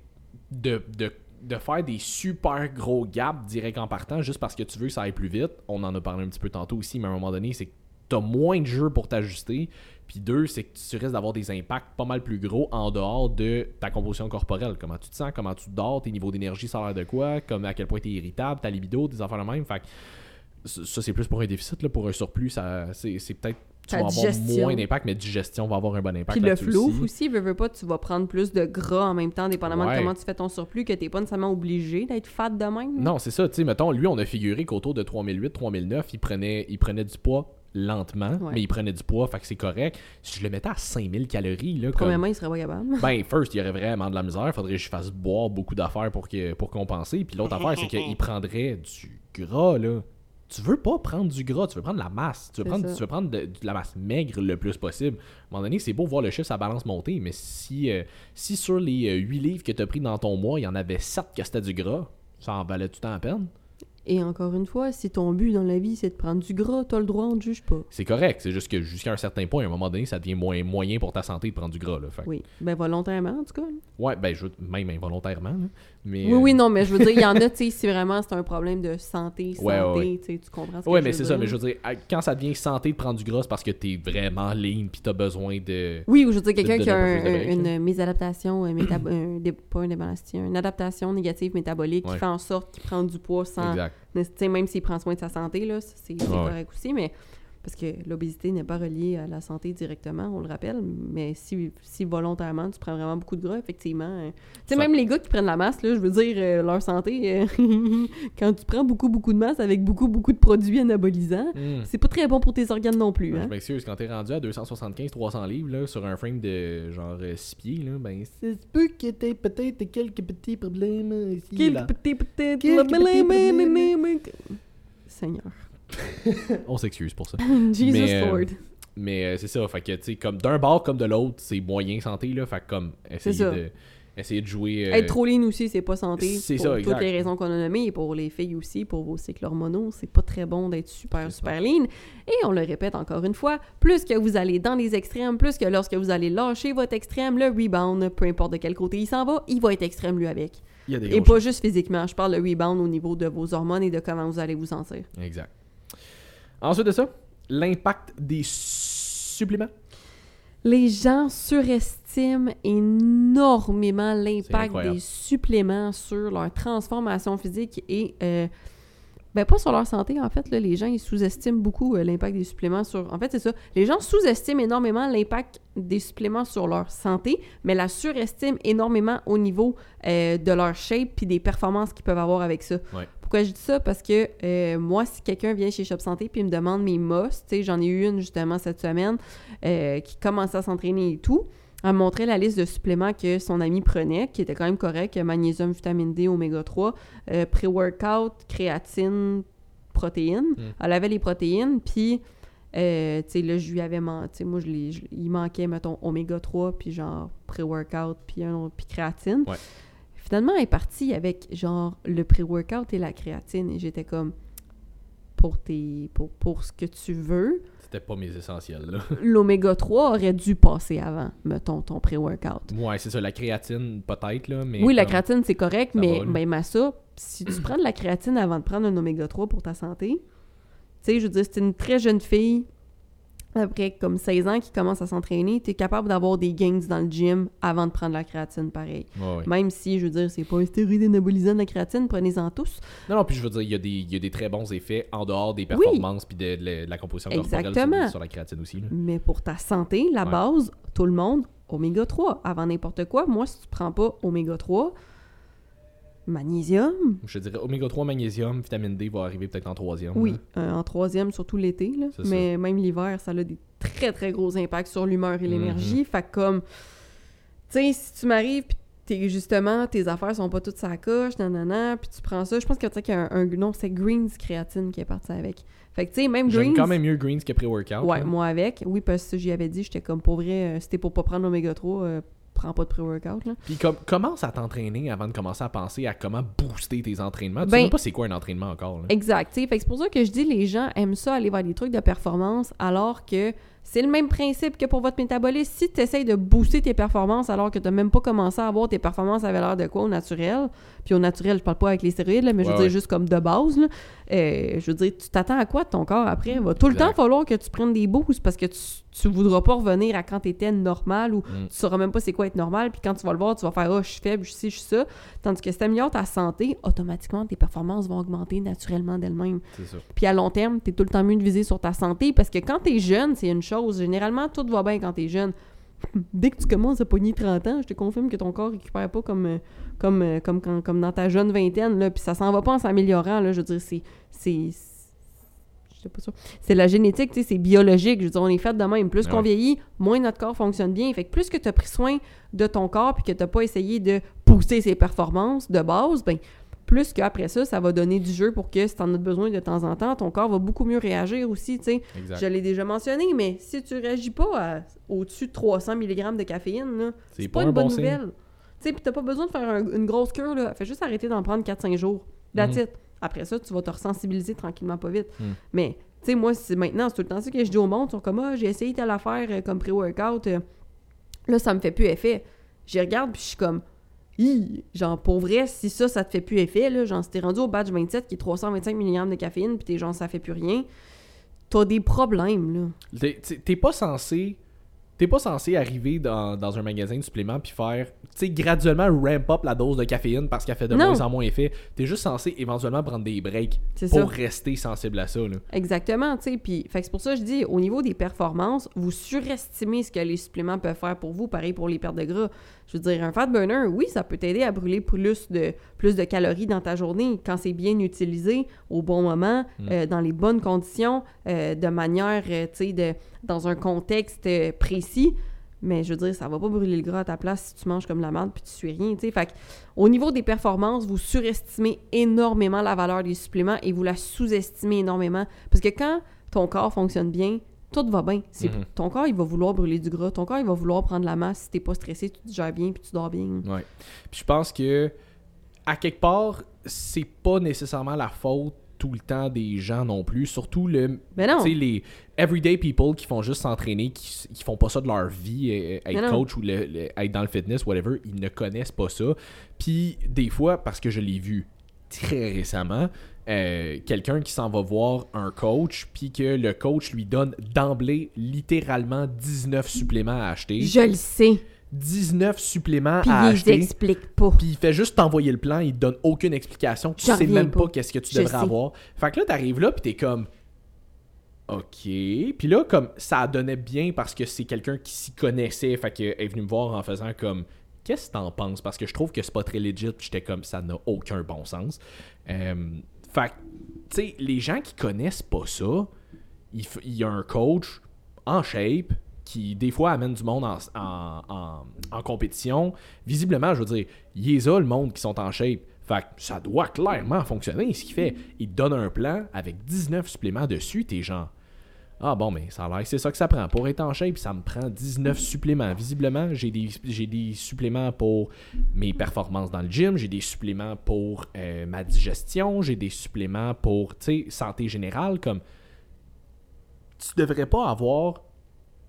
de, de, de faire des super gros gaps direct en partant, juste parce que tu veux que ça aille plus vite, on en a parlé un petit peu tantôt aussi, mais à un moment donné, c'est t'as moins de jeux pour t'ajuster. Puis deux, c'est que tu risques d'avoir des impacts pas mal plus gros en dehors de ta composition corporelle. Comment tu te sens, comment tu dors, tes niveaux d'énergie, ça a l'air de quoi, comme à quel point t'es irritable, ta libido, des affaires de même? Fait que ça, c'est plus pour un déficit. Là. Pour un surplus, ça, c'est, c'est peut-être tu vas avoir moins d'impact, mais digestion va avoir un bon impact Puis le flow aussi. aussi, veux, veux pas, tu vas prendre plus de gras en même temps, dépendamment Ouais. de comment tu fais ton surplus, que t'es pas nécessairement obligé d'être fat de même. Non, c'est ça. Tu sais, mettons, lui, on a figuré qu'autour de 3008, 3009, il prenait, il prenait du poids lentement, Ouais. mais il prenait du poids, fait que c'est correct. Si je le mettais à 5000 calories, là, comme... Premièrement, il serait pas capable. Ben, first, il y aurait vraiment de la misère. Faudrait que je fasse boire beaucoup d'affaires pour, que, pour compenser. Puis l'autre affaire, c'est qu'il prendrait du gras, là. Tu veux pas prendre du gras, tu veux prendre de la masse. Tu veux prendre, tu veux prendre de, de la masse maigre le plus possible. À un moment donné, c'est beau voir le chiffre, sa balance monter, mais si, euh, si sur les 8 livres que tu as pris dans ton mois, il y en avait 7 que c'était du gras, ça en valait tout le temps la peine? Et encore une fois, si ton but dans la vie, c'est de prendre du gras, t'as le droit, on te juge pas. C'est correct, c'est juste que jusqu'à un certain point, à un moment donné, ça devient moins moyen pour ta santé de prendre du gras. Là. Fait Oui. Ben, volontairement, en tout cas. Ouais, ben, je, même involontairement. là. Mais, Oui, euh, oui, non, mais je veux dire, il y en a, tu sais, si vraiment c'est un problème de santé, santé, Ouais, ouais, tu comprends ce que Ouais, je mais c'est ça, mais je veux dire, quand ça devient santé de prendre du gras, c'est parce que t'es vraiment lean pis t'as besoin de. Oui, ou je veux dire, quelqu'un qui a un un- une mésadaptation, un métab- un dé- pas une débalance, une adaptation négative métabolique qui fait en sorte qu'il prend du poids sans. Exact. Tu sais, même s'il prend soin de sa santé, là, c'est correct aussi, mais. Parce que l'obésité n'est pas reliée à la santé directement, on le rappelle, mais si, si volontairement tu prends vraiment beaucoup de gras, effectivement. euh, Tu sais, Ça- même les gars qui prennent la masse, là, je veux dire, euh, leur santé, euh, quand tu prends beaucoup, beaucoup de masse avec beaucoup, beaucoup de produits anabolisants, Hmm. c'est pas très bon pour tes organes non plus. Ben, Hein? Je m'excuse, quand t'es rendu à 275-300 livres là, sur un frame de genre 6 pieds, là, ben ça se peut que t'aies peut-être quelques petits problèmes euh, ici. Quelques petits, petites- Quelques petits problèmes. Seigneur. On s'excuse pour ça. Jesus Mais, euh, Lord. Mais euh, c'est ça, fait que tu sais, comme d'un bord comme de l'autre, c'est moyen santé, là, fait que comme essayer de, essayer de jouer. euh, Être trop lean aussi, c'est pas santé. c'est pour ça, toutes exact. les raisons qu'on a nommées, et pour les filles aussi, pour vos cycles hormonaux, c'est pas très bon d'être super, ça. super lean. Et on le répète encore une fois, plus que vous allez dans les extrêmes, plus que lorsque vous allez lâcher votre extrême, le rebound, peu importe de quel côté il s'en va, il va être extrême lui avec. Il y a des Et pas juste physiquement, je parle de rebound au niveau de vos hormones et de comment vous allez vous sentir. Exact. Ensuite de ça, l'impact des suppléments. Les gens surestiment énormément l'impact des suppléments sur leur transformation physique et euh, ben pas sur leur santé en fait là, les gens ils sous-estiment beaucoup euh, l'impact des suppléments sur en fait c'est ça les gens sous-estiment énormément l'impact des suppléments sur leur santé mais la surestiment énormément au niveau euh, de leur shape puis des performances qu'ils peuvent avoir avec ça Ouais. Pourquoi je dis ça? Parce que euh, moi, si quelqu'un vient chez Shop Santé puis me demande mes must, tu sais, j'en ai eu une justement cette semaine euh, qui commençait à s'entraîner et tout. Elle me montrait la liste de suppléments que son ami prenait, qui était quand même correct. Magnésium, vitamine D, oméga 3, euh, pré-workout, créatine, protéines. Mm. Elle avait les protéines, puis, euh, tu sais, là, je lui avais menti. Moi, je je- il manquait, mettons, oméga 3, puis genre pré-workout, puis un autre- puis créatine. Ouais. Finalement, elle est partie avec genre le pré-workout et la créatine. Et j'étais comme, pour, tes, pour, pour ce que tu veux, C'était pas mes essentiels, là. l'oméga 3 aurait dû passer avant, mettons, ton pré-workout. ouais, c'est ça, la créatine, peut-être, là, mais. Oui, la créatine, c'est correct, Ça mais même à ça, si tu prends de la créatine avant de prendre un oméga 3 pour ta santé, tu sais, je veux dire, c'est une très jeune fille, après comme 16 ans, qui commence à s'entraîner, tu es capable d'avoir des gains dans le gym avant de prendre la créatine, pareil. Même si, je veux dire, c'est pas un stéroïde anabolisant de la créatine, prenez-en tous. Non, non, puis je veux dire, il y, a des, il y a des très bons effets en dehors des performances puis de, de- de la composition Exactement. sur, sur la créatine aussi. Là. Mais pour ta santé, la Ouais. base, tout le monde, oméga 3. Avant n'importe quoi, moi, si tu prends pas oméga 3, magnésium, Je dirais oméga 3, magnésium, vitamine D va arriver peut-être en troisième. Oui, là. euh, en troisième, surtout l'été. Mais même l'hiver, ça a des très, très gros impacts sur l'humeur et Mhm. l'énergie. Fait que comme, tu sais, si tu m'arrives, puis t'es justement, tes affaires sont pas toutes sa coche, nanana, puis tu prends ça, je pense que tu sais qu'il y a un, un nom, c'est Greens Créatine qui est parti avec. Fait que, tu sais, même Greens... quand même mieux Greens que pré-workout. Ouais, là. moi avec. Oui, parce que j'y avais dit, j'étais comme, pour vrai, euh, si t'es pour pas prendre l'oméga 3, euh, prends pas de pré-workout. Puis comme, commence à t'entraîner avant de commencer à penser à comment booster tes entraînements. Tu Ben- sais même pas c'est quoi un entraînement encore. Là. Exact. tu sais. C'est pour ça que je dis les gens aiment ça aller vers des trucs de performance alors que c'est le même principe que pour votre métabolisme. Si tu essayes de booster tes performances alors que tu n'as même pas commencé à avoir tes performances à valeur de quoi au naturel, puis au naturel, je parle pas avec les stéroïdes, là, mais je veux Ouais, dire juste comme de base, là, euh, je veux dire, tu t'attends à quoi de ton corps après? Il va tout le temps falloir que tu prennes des boosts parce que tu, tu voudras pas revenir à quand tu étais normal ou Mm. tu sauras même pas c'est quoi être normal, puis quand tu vas le voir, tu vas faire « Oh, je suis faible, je suis ci, je suis ça ». Tandis que si t'améliores ta santé, automatiquement, tes performances vont augmenter naturellement d'elles-mêmes. Puis à long terme, tu es tout le temps mieux de viser sur ta santé parce que quand tu es jeune, c'est une chose. Chose. Généralement, tout va bien quand t'es jeune. Dès que tu commences à pogner 30 ans, je te confirme que ton corps récupère pas comme, euh, comme, euh, comme, quand- comme dans ta jeune vingtaine, là, puis ça s'en va pas en s'améliorant, là, je veux dire, c'est... c'est la génétique, tu sais, c'est biologique. Je veux dire, on est fait de même. Plus qu'on vieillit, moins notre corps fonctionne bien. Fait que plus que tu as pris soin de ton corps puis que tu pas essayé de pousser ses performances de base, ben plus qu'après ça, ça va donner du jeu pour que si tu en as besoin de temps en temps, ton corps va beaucoup mieux réagir aussi, tu sais. Exact. Je l'ai déjà mentionné, mais si tu réagis pas à- au-dessus de 300 mg de caféine, là, C'est pas pas un une bonne bon nouvelle. Tu sais, puis t'as pas besoin de faire un- une grosse cure, là. Fais juste arrêter d'en prendre 4-5 jours. That's Mhm. Après ça, tu vas te ressensibiliser tranquillement, pas vite. Mhm. Mais, tu sais, moi, c'est maintenant, c'est tout le temps ça que je dis au monde. Ils sont comme, ah, j'ai essayé telle affaire euh, comme pré-workout. euh, là, ça me fait plus effet. J'y regarde, puis je suis comme, Hi! genre, pour vrai, si ça, ça te fait plus effet, là, genre, si t'es rendu au badge 27 qui est 325 mg de caféine, puis t'es genre, ça fait plus rien, t'as des problèmes, là. T'es- pas censé. T'es pas censé arriver dans, dans un magasin de suppléments puis faire, tu sais, graduellement ramp up la dose de caféine parce qu'elle fait de Non. moins en moins effet. T'es juste censé éventuellement prendre des breaks pour ça. rester sensible à ça. Là. Exactement, tu sais. Puis, c'est pour ça que je dis, au niveau des performances, vous surestimez ce que les suppléments peuvent faire pour vous. Pareil pour les pertes de gras. Je veux dire, un fat burner, oui, ça peut t'aider à brûler plus de, plus de calories dans ta journée quand c'est bien utilisé, au bon moment, Mm. euh, dans les bonnes conditions, euh, de manière, euh, tu sais, dans un contexte précis. Mais je veux dire, ça va pas brûler le gras à ta place si tu manges comme la merde puis tu suis rien, tu sais. Fait que, au niveau des performances, vous surestimez énormément la valeur des suppléments et vous la sous-estimez énormément. Parce que quand ton corps fonctionne bien, tout va bien. Mhm. Ton corps, il va vouloir brûler du gras. Ton corps, il va vouloir prendre la masse. Si t'es pas stressé, tu digères bien puis tu dors bien. Ouais. Puis je pense que, à quelque part, c'est pas nécessairement la faute tout le temps des gens non plus. Surtout le, Mais non. les everyday people qui font juste s'entraîner, qui, qui font pas ça de leur vie, euh, être Mais non. coach ou le- le- être dans le fitness, whatever, ils ne connaissent pas ça. Puis des fois, parce que je l'ai vu très récemment, euh, quelqu'un qui s'en va voir un coach, puis que le coach lui donne d'emblée littéralement 19 suppléments à acheter. Je le sais. 19 suppléments Puis à il acheter. t'explique pas. Puis il fait juste t'envoyer le plan, il te donne aucune explication, tu sais même pas, qu'est-ce que tu devrais avoir. Fait que là, t'arrives là, puis t'es comme. Ok. Puis là, comme ça donnait bien parce que c'est quelqu'un qui s'y connaissait, fait qu'elle est venu me voir en faisant comme. Qu'est-ce que t'en penses? Parce que je trouve que c'est pas très legit, puis j'étais comme ça n'a aucun bon sens. Euh, fait tu sais, les gens qui connaissent pas ça, il, y a un coach en shape qui, des fois, amène du monde en, en- en- compétition. Visiblement, je veux dire, il y a le monde qui sont en shape. Fait que ça doit clairement fonctionner, ce qu'il fait. Il te donne un plan avec 19 suppléments dessus, t'es genre... Ah bon, mais ça a l'air c'est ça que ça prend. Pour être en shape, ça me prend 19 suppléments. Visiblement, j'ai des, suppléments pour mes performances dans le gym, j'ai des suppléments pour euh, ma digestion, j'ai des suppléments pour, santé générale. Comme, tu devrais pas avoir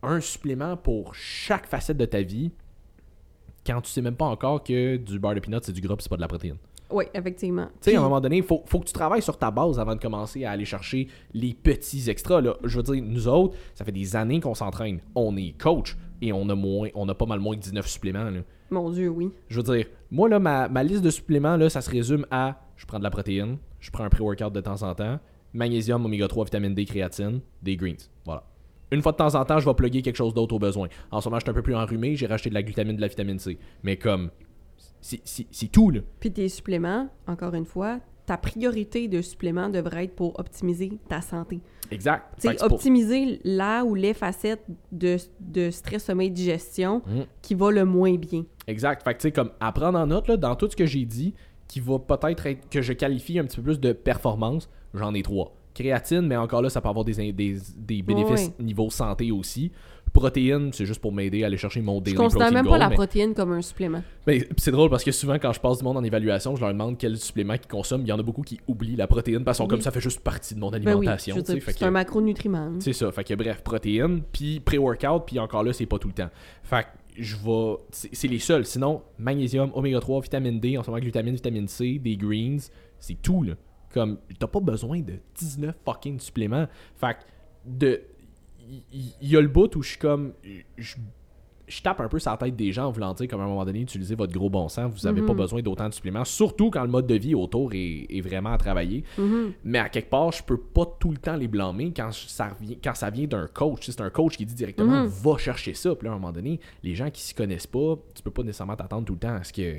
un supplément pour chaque facette de ta vie quand tu sais même pas encore que du beurre de peanut, c'est du gras c'est pas de la protéine. Oui, effectivement. Tu sais, à un moment donné, il faut, faut que tu travailles sur ta base avant de commencer à aller chercher les petits extras. Là. Je veux dire, nous autres, ça fait des années qu'on s'entraîne. On est coach et on a moins, on a pas mal moins que 19 suppléments. là. Mon Dieu, oui. Je veux dire, moi, là, ma, ma liste de suppléments, là, ça se résume à je prends de la protéine, je prends un pré-workout de temps en temps, magnésium, oméga 3, vitamine D, créatine, des greens. Voilà. Une fois de temps en temps, je vais plugger quelque chose d'autre au besoin. En ce moment, je suis un peu plus enrhumé, j'ai racheté de la glutamine, de la vitamine C. Mais comme, c'est- tout, là. Puis tes suppléments, encore une fois, ta priorité de supplément devrait être pour optimiser ta santé. Exact. Que c'est pour- optimiser là ou les facettes de, de stress, sommeil, digestion Mm. qui va le moins bien. Exact. Fait que tu sais, comme à prendre en note, là, dans tout ce que j'ai dit, qui va peut-être être que je qualifie un petit peu plus de performance, j'en ai trois. Créatine, mais encore là, ça peut avoir des, des bénéfices niveau santé aussi. Protéines, c'est juste pour m'aider à aller chercher mon Je daily considère protein même goal, pas la mais- protéine comme un supplément. mais c'est drôle parce que souvent, quand je passe du monde en évaluation, je leur demande quel supplément qu'ils consomment. Il y en a beaucoup qui oublient la protéine parce sont Oui. comme ça fait juste partie de mon Ben oui, alimentation. je c'est que- un macronutriment. c'est ça. Fait que bref, protéines, puis pré-workout, puis encore là, c'est pas tout le temps. Fait que je vais. C'est c'est les seuls. Sinon, magnésium, oméga 3, vitamine D, en ce moment glutamine, vitamine C, des greens, c'est tout là. Comme, t'as pas besoin de 19 fucking suppléments. Fait que de. Il y, y a le bout où je suis comme. Je, je tape un peu sur la tête des gens en voulant dire qu'à un moment donné, utilisez votre gros bon sens, vous n'avez pas Mhm. besoin d'autant de suppléments, surtout quand le mode de vie autour est, est vraiment à travailler. Mhm. Mais à quelque part, je peux pas tout le temps les blâmer quand ça, revient, quand ça vient d'un coach. Si c'est un coach qui dit directement Mhm. va chercher ça. Puis là, à un moment donné, les gens qui s'y connaissent pas, tu peux pas nécessairement t'attendre tout le temps à ce que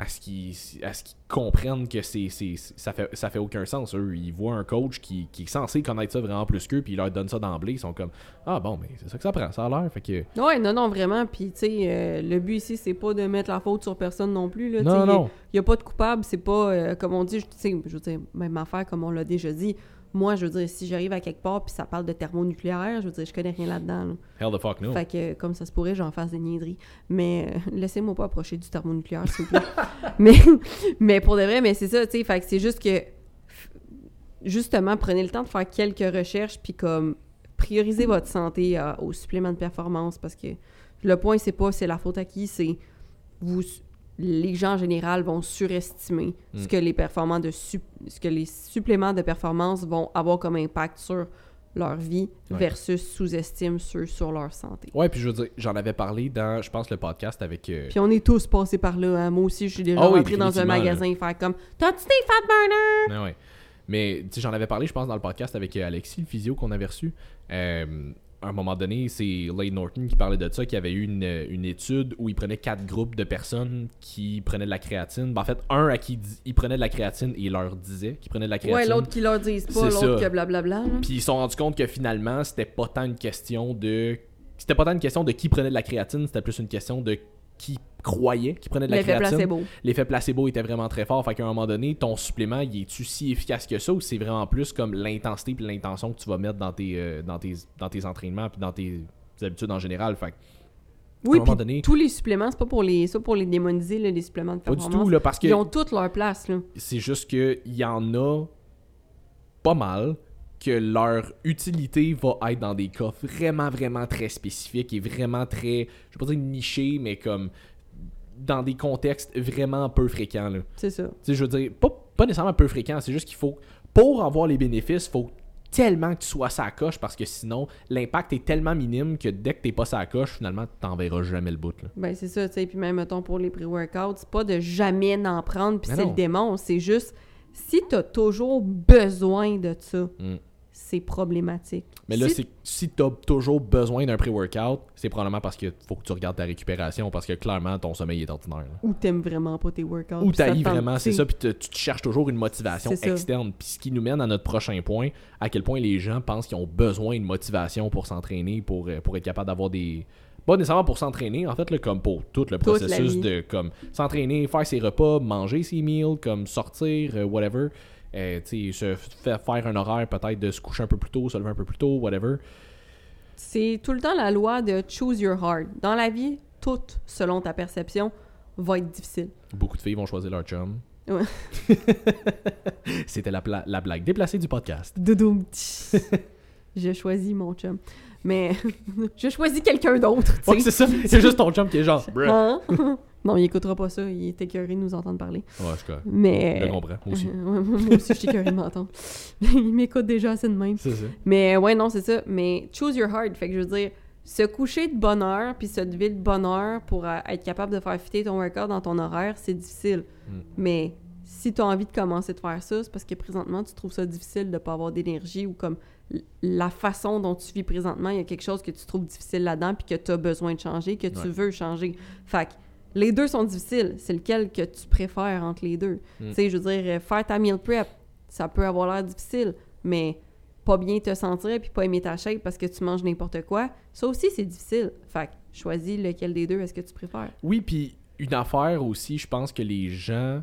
à ce qu'ils à ce qu'ils comprennent que c'est ça fait ça fait aucun sens eux ils voient un coach qui, qui est censé connaître ça vraiment plus qu'eux puis il leur donne ça d'emblée ils sont comme ah bon mais c'est ça que ça prend ça a l'air fait que Ouais, non, non, vraiment. Puis, tu sais, euh, le but ici, c'est pas de mettre la faute sur personne non plus. Là, non non Il n'y a pas de coupable, c'est pas, euh, comme on dit, je- tu sais, je veux dire, même affaire, comme on l'a déjà dit. Moi, je veux dire, si j'arrive à quelque part puis ça parle de thermonucléaire, je veux dire, je connais rien là-dedans. là. hell the fuck no Fait que, comme ça se pourrait, j'en fasse des niaiseries. Mais euh, laissez-moi pas approcher du thermonucléaire, s'il vous plaît. mais, mais pour de vrai, mais c'est ça, tu sais. Fait que c'est juste que, justement, prenez le temps de faire quelques recherches, puis comme, priorisez votre santé euh, au supplément de performance, parce que le point, c'est pas c'est la faute à qui, c'est vous. Les gens en général vont surestimer ce Mm. que les performants de ce que les suppléments de performance vont avoir comme impact sur leur vie Ouais. versus sous-estiment ceux sur leur santé. ouais puis je veux dire j'en avais parlé dans je pense le podcast avec euh, Puis on est tous passés par là. hein. Moi aussi, je suis déjà Ah oui, rentrée dans un magasin et faire comme T'as-tu des fat burners? Ouais, ouais. Mais j'en avais parlé, je pense, dans le podcast avec euh, Alexis, le physio qu'on avait reçu. Euh, à un moment donné, c'est Lane Norton qui parlait de ça, qui avait eu une, une étude où il prenait quatre groupes de personnes qui prenaient de la créatine. Ben, en fait, un à qui il prenait de la créatine et il leur disait qu'il prenait de la créatine. Ouais, l'autre qui leur disent pas, l'autre que blablabla. Puis ils se sont rendus compte que finalement, c'était pas tant une question de. C'était pas tant une question de qui prenait de la créatine, c'était plus une question de qui croyait qu'il prenait de la L'effet créatine placebo. l'effet placebo était vraiment très fort. Fait qu'à un moment donné, ton supplément, il est-tu si efficace que ça ou c'est vraiment plus comme l'intensité puis l'intention que tu vas mettre dans tes, euh, dans tes, dans tes entraînements puis dans tes habitudes en général? Fait que, Oui, un moment puis donné- tous les suppléments, c'est pas pour les, pas pour les démoniser, là, les suppléments de pas du performance. tout, là, parce que Ils ont toutes leur place. Là. c'est juste qu'il y en a pas mal que leur utilité va être dans des cas vraiment, vraiment très spécifiques et vraiment très, je vais pas dire nichés, mais comme dans des contextes vraiment peu fréquents. Là. C'est ça. Tu sais, je veux dire, pas, pas nécessairement peu fréquent, c'est juste qu'il faut, pour avoir les bénéfices, faut tellement que tu sois sa coche parce que sinon, l'impact est tellement minime que dès que t'es pas sa coche, finalement, t'en verras jamais le bout. Là. Ben, c'est ça, tu sais. Puis même, mettons, pour les pré-workouts, c'est pas de jamais n'en prendre, puis c'est le démon. C'est juste, si t'as toujours besoin de ça, Mm. C'est problématique. Mais là, Si- si t'as toujours besoin d'un pré-workout, c'est probablement parce que faut que tu regardes ta récupération parce que clairement, ton sommeil est ordinaire. là. Ou t'aimes vraiment pas tes workouts. Ou t'haïs vraiment, c'est tu ça, puis tu te cherches toujours une motivation externe. Puis ce qui nous mène à notre prochain point, à quel point les gens pensent qu'ils ont besoin de motivation pour s'entraîner, pour, euh, pour être capable d'avoir des... Pas nécessairement pour s'entraîner, en fait, là, comme pour tout le processus de comme s'entraîner, faire ses repas, manger ses meals, comme sortir, euh, whatever. Euh, se faire un horaire peut-être de se coucher un peu plus tôt, se lever un peu plus tôt, whatever. C'est tout le temps la loi de choose your heart. Dans la vie, tout, selon ta perception, va être difficile. Beaucoup de filles vont choisir leur chum. Ouais. C'était la blague déplacée du podcast. Doudoum. je choisis mon chum. Mais je choisis quelqu'un d'autre. Ouais, c'est ça. C'est juste ton chum qui est genre. Bruh. Hein? non, il écoutera pas ça. Il est écœuré de nous entendre parler. Ouais, je. Mais... Je le comprends, moi aussi. Moi aussi, je suis écœurée de m'entendre. il m'écoute déjà assez de même. C'est ça. Mais ouais, non, c'est ça. Mais choose your heart. Fait que je veux dire, se coucher de bonne heure puis se lever de bonne heure pour euh, être capable de faire fitter ton workout dans ton horaire, c'est difficile. Mm. Mais si tu as envie de commencer de faire ça, c'est parce que présentement, tu trouves ça difficile de pas avoir d'énergie ou comme la façon dont tu vis présentement, il y a quelque chose que tu trouves difficile là-dedans puis que tu as besoin de changer, que tu veux changer. Fait que les deux sont difficiles. C'est lequel que tu préfères entre les deux? Mm. Tu sais, je veux dire, euh, faire ta meal prep, ça peut avoir l'air difficile, mais pas bien te sentir puis pas aimer ta shape parce que tu manges n'importe quoi, ça aussi c'est difficile. Fait que choisis lequel des deux est-ce que tu préfères. Oui, puis une affaire aussi, je pense que les gens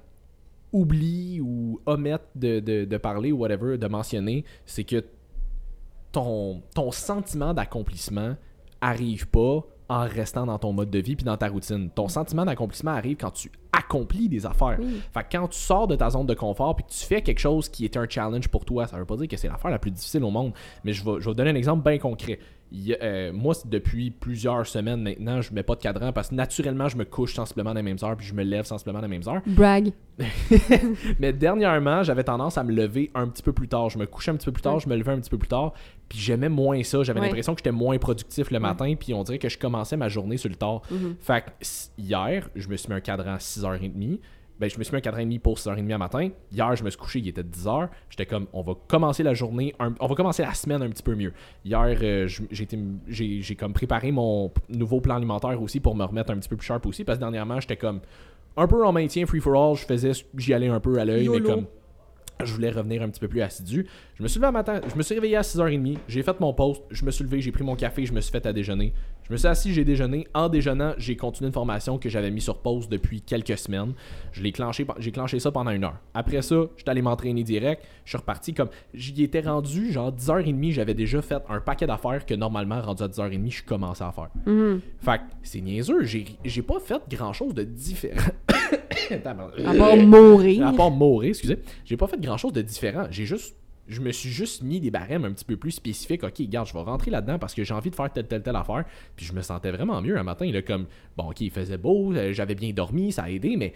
oublient ou omettent de, de- de parler ou whatever, de mentionner, c'est que ton, ton sentiment d'accomplissement arrive pas en restant dans ton mode de vie puis dans ta routine. Ton sentiment d'accomplissement arrive quand tu accomplis des affaires. Oui. Fait que quand tu sors de ta zone de confort puis que tu fais quelque chose qui est un challenge pour toi, ça veut pas dire que c'est l'affaire la plus difficile au monde, mais je vais, je vais vous donner un exemple bien concret. Il euh, moi, depuis plusieurs semaines maintenant, je mets pas de cadran parce que naturellement, je me couche sensiblement à les mêmes heures puis je me lève sensiblement à les mêmes heures. Brag. Mais dernièrement, j'avais tendance à me lever un petit peu plus tard. Je me couchais un petit peu plus tard, je me levais un petit peu plus tard. Puis j'aimais moins ça. J'avais Ouais. l'impression que j'étais moins productif le matin. Puis on dirait que je commençais ma journée sur le tard. Mhm. Fait que hier, je me suis mis un cadran à 6h30. Ben, je me suis mis et demi pour 6h30 à matin. Hier, je me suis couché, il était 10h. J'étais comme, on va commencer la journée, un- on va commencer la semaine un petit peu mieux. Hier, euh, j'ai comme préparé mon nouveau plan alimentaire aussi pour me remettre un petit peu plus sharp aussi. Parce que dernièrement, j'étais comme un peu en maintien free for all. Je faisais, j'y allais un peu à l'œil, mais comme je voulais revenir un petit peu plus assidu. Je me suis levé un matin, je me suis réveillé à 6h30, j'ai fait mon post, je me suis levé, j'ai pris mon café, je me suis fait à déjeuner. Je me suis assis, j'ai déjeuné. En déjeunant, j'ai continué une formation que j'avais mis sur pause depuis quelques semaines. Je l'ai clenché, j'ai clenché ça pendant une heure. Après ça, j'étais allé m'entraîner direct. Je suis reparti comme. J'y étais rendu, genre 10h30, j'avais déjà fait un paquet d'affaires que normalement, rendu à 10h30, je commençais à faire. Mhm. Fait que c'est niaiseux, j'ai pas fait grand chose de différent. À part mourir. À part mourir, excusez. J'ai pas fait grand chose de différent. J'ai juste. Je me suis juste mis des barèmes un petit peu plus spécifiques. Ok, regarde, je vais rentrer là-dedans parce que j'ai envie de faire telle, telle, telle affaire. Puis je me sentais vraiment mieux un matin. Là, comme, bon, ok, il faisait beau, euh, j'avais bien dormi, ça a aidé, mais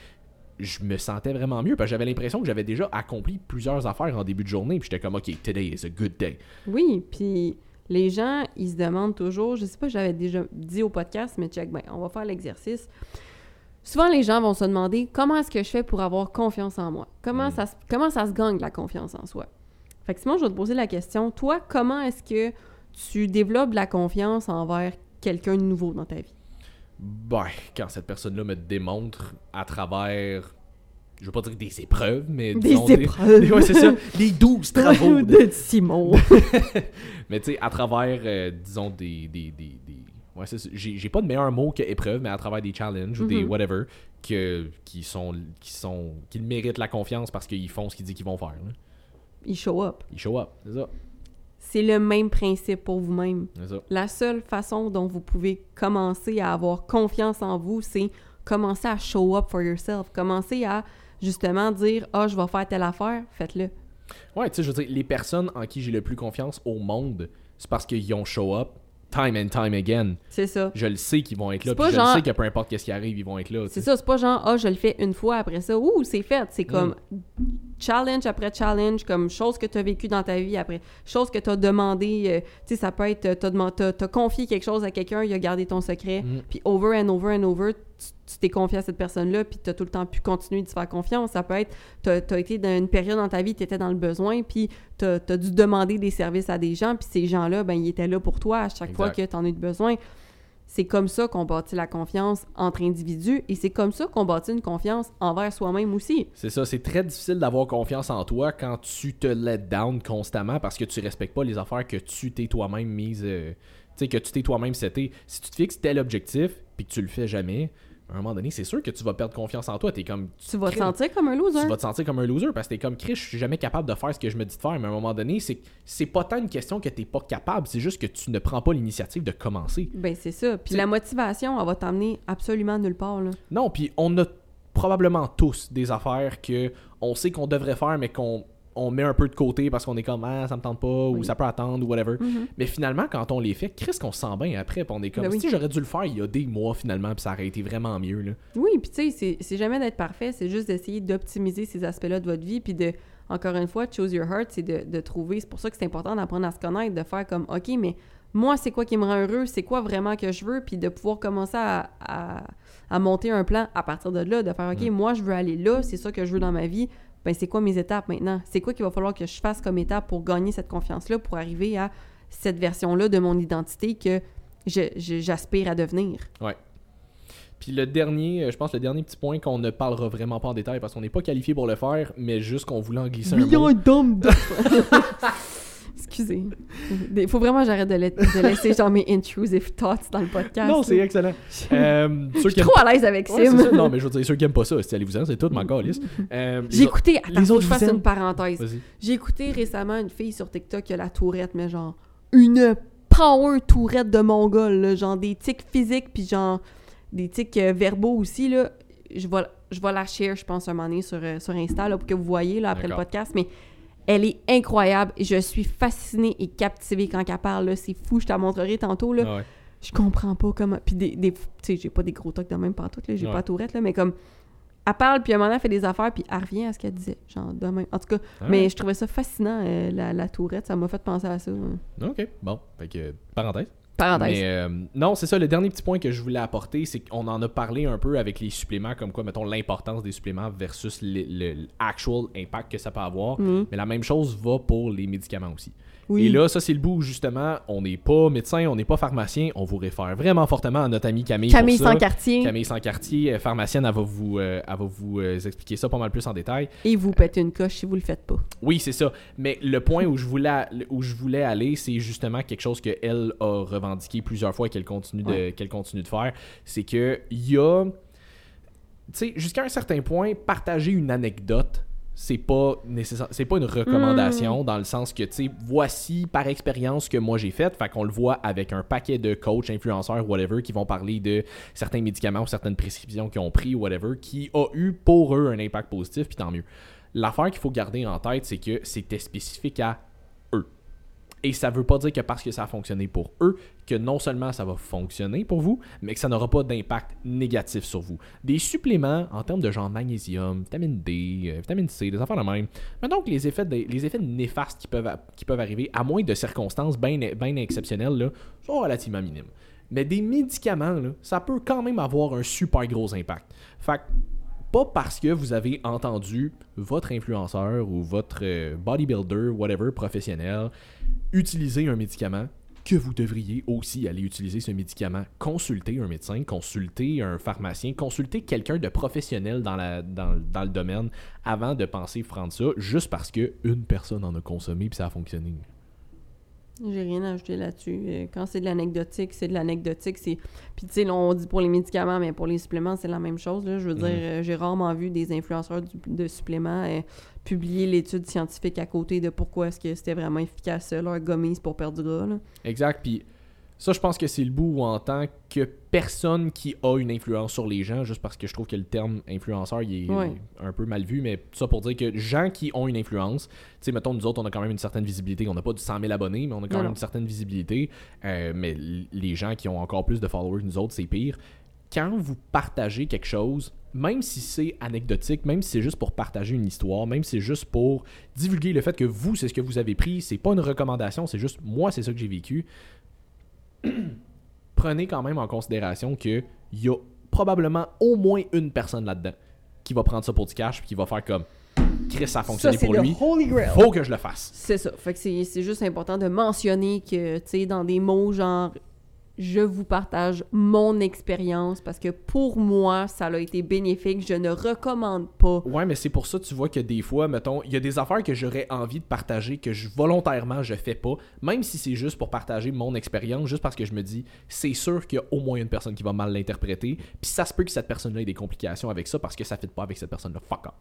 je me sentais vraiment mieux parce que j'avais l'impression que j'avais déjà accompli plusieurs affaires en début de journée. Puis j'étais comme, ok, today is a good day. Oui, puis les gens, ils se demandent toujours, je sais pas, j'avais déjà dit au podcast, mais check, ben, on va faire l'exercice. Souvent, les gens vont se demander comment est-ce que je fais pour avoir confiance en moi? Comment, Mm. ça, se- comment ça se gagne la confiance en soi? Fait que Simon, je vais te poser la question. Toi, comment est-ce que tu développes de la confiance envers quelqu'un de nouveau dans ta vie? Ben, quand cette personne-là me démontre à travers. Je veux pas dire des épreuves, mais Des disons épreuves. Des, ouais, c'est ça. Des douze travaux. de- de Simon. Mais tu sais, à travers, euh, disons, des. des, des, des- Ouais, c'est. J'ai j'ai pas de meilleur mot que épreuve, mais à travers des challenges ou des Mhm. whatever, que, qui sont. qui sont. qui méritent la confiance parce qu'ils font ce qu'ils disent qu'ils vont faire. là. Il show up. Ils show up, c'est ça. C'est le même principe pour vous-même. La seule façon dont vous pouvez commencer à avoir confiance en vous, c'est commencer à show up for yourself. Commencer à justement dire Ah, je vais faire telle affaire, faites-le. Ouais, tu sais, je veux dire, les personnes en qui j'ai le plus confiance au monde, c'est parce qu'ils ont show up time and time again. C'est ça. Je le sais qu'ils vont être là, puis je genre- le sais que peu importe qu'est-ce qui arrive, ils vont être là. C'est ça, c'est pas genre Ah, je le fais une fois après ça. Ouh, c'est fait. C'est comme challenge après challenge, comme chose que tu as vécu dans ta vie après, chose que tu as demandé. euh, tu sais, ça peut être, tu as, confié quelque chose à quelqu'un, il a gardé ton secret, Mm. puis over and over and over, tu tu t'es confié à cette personne-là, puis tu as tout le temps pu continuer de se faire confiance. Ça peut être, tu as, été dans une période dans ta vie, tu étais dans le besoin, puis tu as, dû demander des services à des gens, puis ces gens-là, ben, ils étaient là pour toi à chaque fois que tu en as eu besoin. C'est comme ça qu'on bâtit la confiance entre individus et c'est comme ça qu'on bâtit une confiance envers soi-même aussi. C'est ça, c'est très difficile d'avoir confiance en toi quand tu te let down constamment parce que tu respectes pas les affaires que tu t'es toi-même mise. euh, tu sais, que tu t'es toi-même seté. Si tu te fixes tel objectif puis que tu le fais jamais, à un moment donné, c'est sûr que tu vas perdre confiance en toi. Comme. Tu vas te sentir comme un loser. tu vas te sentir comme un loser parce que t'es comme Chris, je suis jamais capable de faire ce que je me dis de faire, mais à un moment donné, c'est c'est pas tant une question que t'es pas capable, c'est juste que tu ne prends pas l'initiative de commencer. Ben c'est ça. Puis la motivation, elle va t'emmener absolument nulle part. Là. Non, puis on a probablement tous des affaires que on sait qu'on devrait faire, mais qu'on on met un peu de côté parce qu'on est comme ah ça me tente pas ou ça peut attendre ou whatever. Mhm. Mais finalement, quand on les fait, Chris qu'on se sent bien après, puis on est comme Ben oui. si j'aurais dû le faire il y a des mois finalement, puis ça aurait été vraiment mieux là. Oui, puis tu sais, c'est- c'est jamais d'être parfait, c'est juste d'essayer d'optimiser ces aspects-là de votre vie, puis de, encore une fois, choose your heart, c'est de, de trouver, c'est pour ça que c'est important d'apprendre à se connaître, de faire comme, OK, mais moi, c'est quoi qui me rend heureux, c'est quoi vraiment que je veux, puis de pouvoir commencer à, à, à monter un plan à partir de là, de faire, OK, Mm. moi, je veux aller là, c'est ça que je veux dans ma vie, ben c'est quoi mes étapes maintenant? C'est quoi qu'il va falloir que je fasse comme étape pour gagner cette confiance-là, pour arriver à cette version-là de mon identité que j'aspire à devenir? Puis le dernier, euh, je pense le dernier petit point qu'on ne parlera vraiment pas en détail parce qu'on n'est pas qualifié pour le faire, mais juste qu'on voulait en glisser un mot. d'hommes Excusez. Il faut vraiment que j'arrête de, la- de laisser genre mes intrusive thoughts dans le podcast. Non, c'est excellent. Euh, Je ceux suis qui aiment- trop à l'aise avec Ouais, Sim. ça. Non, mais je veux dire, ceux qui aiment pas ça, c'est allez-vous en, c'est tout, ma calisse. Euh, les J'ai écouté, attends, les faut autres que je fasse une parenthèse. J'ai écouté récemment une fille sur TikTok qui a la tourette, mais genre une power tourette de mongol, là, genre des tics physiques puis genre des tics euh, verbaux aussi là. Je vais je vais la share, je pense un moment donné sur euh, sur Insta là, pour que vous voyez là après le podcast, mais Elle est incroyable. Je suis fascinée et captivée quand elle parle. C'est fou, je te la montrerai tantôt. Là. Ah ouais. Je comprends pas comment. Puis des. des- tu sais, j'ai pas des gros tocs de même pantoute, là. J'ai Ouais. pas la tourette, là. Mais comme. Elle parle, puis à un moment donné, elle fait des affaires, puis elle revient à ce qu'elle disait. Genre. En tout cas, Ah mais je trouvais ça fascinant, euh, la, la tourette. Ça m'a fait penser à ça. hein. Ok, bon. Fait que, parenthèse. Parenthèse. Mais euh, non, c'est ça. Le dernier petit point que je voulais apporter, c'est qu'on en a parlé un peu avec les suppléments, comme quoi, mettons, l'importance des suppléments versus le, le- l'actual impact que ça peut avoir. Mhm. Mais la même chose va pour les médicaments aussi. Oui. Et là, ça, c'est le bout où, justement, on n'est pas médecin, on n'est pas pharmacien. On vous réfère vraiment fortement à notre amie Camille. Camille sans quartier. Camille Sans-Cartier, euh, pharmacienne, elle va vous, euh, elle va vous euh, expliquer ça pas mal plus en détail. Et vous pète une coche si vous le faites pas. Oui, c'est ça. Mais le point où je voulais, où je voulais aller, c'est justement quelque chose qu'elle a revendiqué plusieurs fois et qu'elle continue, de, Ouais. qu'elle continue de faire. C'est que il y a. Tu sais, jusqu'à un certain point, partager une anecdote, c'est pas nécessaire, c'est pas une recommandation dans le sens que, tu sais, voici par expérience que moi j'ai fait. Fait qu'on le voit avec un paquet de coachs, influenceurs, whatever, qui vont parler de certains médicaments ou certaines prescriptions qu'ils ont pris, whatever, qui a eu pour eux un impact positif, puis tant mieux. L'affaire qu'il faut garder en tête, c'est que c'était spécifique à. Et ça veut pas dire que parce que ça a fonctionné pour eux, que non seulement ça va fonctionner pour vous, mais que ça n'aura pas d'impact négatif sur vous. Des suppléments en termes de genre magnésium, vitamine D, euh, vitamine C, des affaires de même. Mais donc les effets, les effets néfastes qui peuvent, qui peuvent arriver, à moins de circonstances bien bien exceptionnelles, là, sont relativement minimes. Mais des médicaments, ça peut quand même avoir un super gros impact. Fait que pas parce que vous avez entendu votre influenceur ou votre euh, bodybuilder, whatever, professionnel, utiliser un médicament que vous devriez aussi aller utiliser ce médicament. Consulter un médecin, consulter un pharmacien, consulter quelqu'un de professionnel dans, le domaine avant de penser prendre ça juste parce que une personne en a consommé puis ça a fonctionné. J'ai rien à ajouter là-dessus. Euh, Quand c'est de l'anecdotique, c'est de l'anecdotique. C'est... Puis tu sais, on dit pour les médicaments, mais pour les suppléments, c'est la même chose. Là. Je veux Mhm. dire, euh, j'ai rarement vu des influenceurs du- de suppléments euh, publier l'étude scientifique à côté de pourquoi est-ce que c'était vraiment efficace, leur gummies pour perdre du gras. Là. Exact. Puis ça, je pense que c'est le bout où en tant que personne qui a une influence sur les gens, juste parce que je trouve que le terme influenceur, il est Ouais. un peu mal vu, mais ça pour dire que gens qui ont une influence, tu sais, mettons, nous autres, on a quand même une certaine visibilité. On n'a pas du 100 000 abonnés, mais on a quand Non, même une certaine visibilité. Euh, mais les gens qui ont encore plus de followers que nous autres, c'est pire. Quand vous partagez quelque chose, même si c'est anecdotique, même si c'est juste pour partager une histoire, même si c'est juste pour divulguer le fait que vous, c'est ce que vous avez pris, c'est pas une recommandation, c'est juste moi, c'est ça que j'ai vécu. Prenez quand même en considération que il y a probablement au moins une personne là-dedans qui va prendre ça pour du cash puis qui va faire comme Chris, ça a fonctionné Ça, pour lui. Faut que je le fasse. C'est ça. Fait que c'est, c'est juste important de mentionner que, tu sais, dans des mots genre je vous partage mon expérience parce que pour moi, ça a été bénéfique. Je ne recommande pas. Ouais, mais c'est pour ça, tu vois que des fois, mettons, il y a des affaires que j'aurais envie de partager que je volontairement je fais pas, même si c'est juste pour partager mon expérience, juste parce que je me dis, c'est sûr qu'il y a au moins une personne qui va mal l'interpréter, puis ça se peut que cette personne-là ait des complications avec ça parce que ça fit pas avec cette personne-là. Fuck off.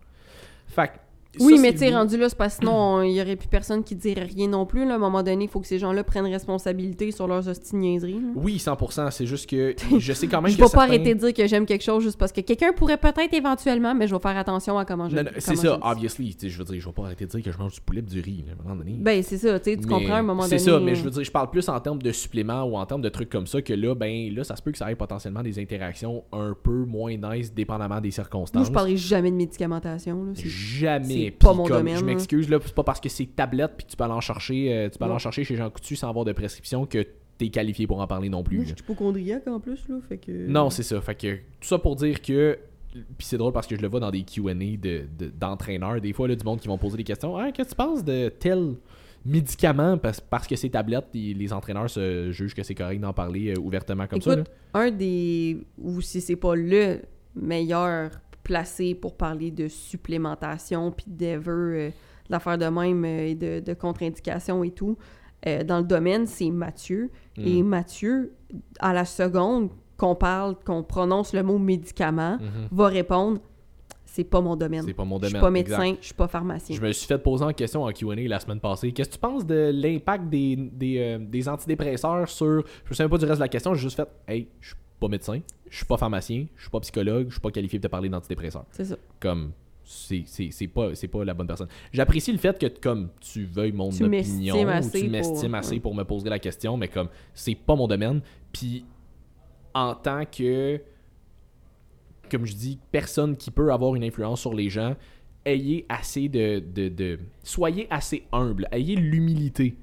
Fait Oui, ça, mais tu sais, le- rendu là, c'est parce que sinon, il y aurait plus personne qui dirait rien non plus. là. À un moment donné, il faut que ces gens-là prennent responsabilité sur leurs hosties de niaiseries, là. Oui, 100%, c'est juste que je sais quand même Je que vais pas arrêter de dire que j'aime quelque chose juste parce que quelqu'un pourrait peut-être éventuellement, mais je vais faire attention à comment je Non, non, c'est ça, je le obviously. Je veux dire, je vais pas arrêter de dire que je mange du poulet et du riz, là, à un moment donné. Ben, c'est ça, tu comprends à un moment donné. C'est ça, mais euh, je veux dire, je parle plus en termes de suppléments ou en termes de trucs comme ça que là, ben là, ça se peut que ça ait potentiellement des interactions un peu moins nice dépendamment des circonstances. Moi, je parlerai jamais de médicamentation. Là. Jamais. C'est pas mon comme, domaine, Je m'excuse là, c'est pas parce que c'est tablette puis tu peux aller en chercher, euh, tu peux aller en chercher chez Jean Coutu sans avoir de prescription que t'es qualifié pour en parler non plus. Moi, je suis hypochondriaque en plus, là, fait que... Non, c'est ça. Fait que tout ça pour dire que. Puis c'est drôle parce que je le vois dans des QA de, de- d'entraîneurs. Des fois, là, du monde qui vont poser des questions. Ah, qu'est-ce que tu penses de tel médicament? Parce, parce que c'est tablette et les entraîneurs se jugent que c'est correct d'en parler euh, ouvertement comme ça. là. Un des... ou si c'est pas le meilleur placé pour parler de supplémentation puis d'ever, euh, d'affaires de même euh, et de, de contre-indications et tout, euh, dans le domaine, c'est Mathieu. Mm. Et Mathieu, à la seconde qu'on parle, qu'on prononce le mot médicament, Mhm. va répondre c'est pas mon domaine. C'est pas mon Je suis domaine. pas médecin, exact. je suis pas pharmacien. Je me suis fait poser en question en QA la semaine passée. Qu'est-ce que tu penses de l'impact des, des, euh, des antidépresseurs sur. Je me souviens pas du reste de la question, j'ai juste fait Hey, je suis pas médecin, je suis pas pharmacien, je suis pas psychologue, je suis pas qualifié de te parler d'antidépresseurs. C'est ça. Comme. c'est pas, c'est pas la bonne personne. J'apprécie le fait que comme tu veuilles mon Tu opinion, ou assez tu pour- m'estimes assez pour me poser la question, mais comme c'est pas mon domaine. Puis en tant que, comme je dis, personne qui peut avoir une influence sur les gens, ayez assez de, de, de- soyez assez humble, ayez l'humilité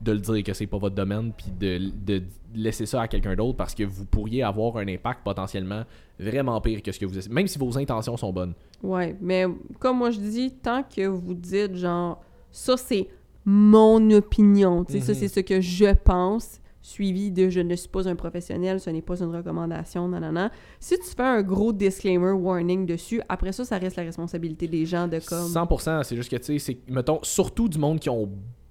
de le dire que c'est pas votre domaine, puis de, de laisser ça à quelqu'un d'autre parce que vous pourriez avoir un impact potentiellement vraiment pire que ce que vous essayez, même si vos intentions sont bonnes. Ouais, mais comme moi je dis, tant que vous dites genre ça c'est mon opinion, tu sais, ça Mhm. c'est ce que je pense, suivi de je ne suis pas un professionnel, ce n'est pas une recommandation, nanana. Si tu fais un gros disclaimer warning dessus, après ça, ça reste la responsabilité des gens de comme. 100%, c'est juste que tu sais, c'est mettons surtout du monde qui ont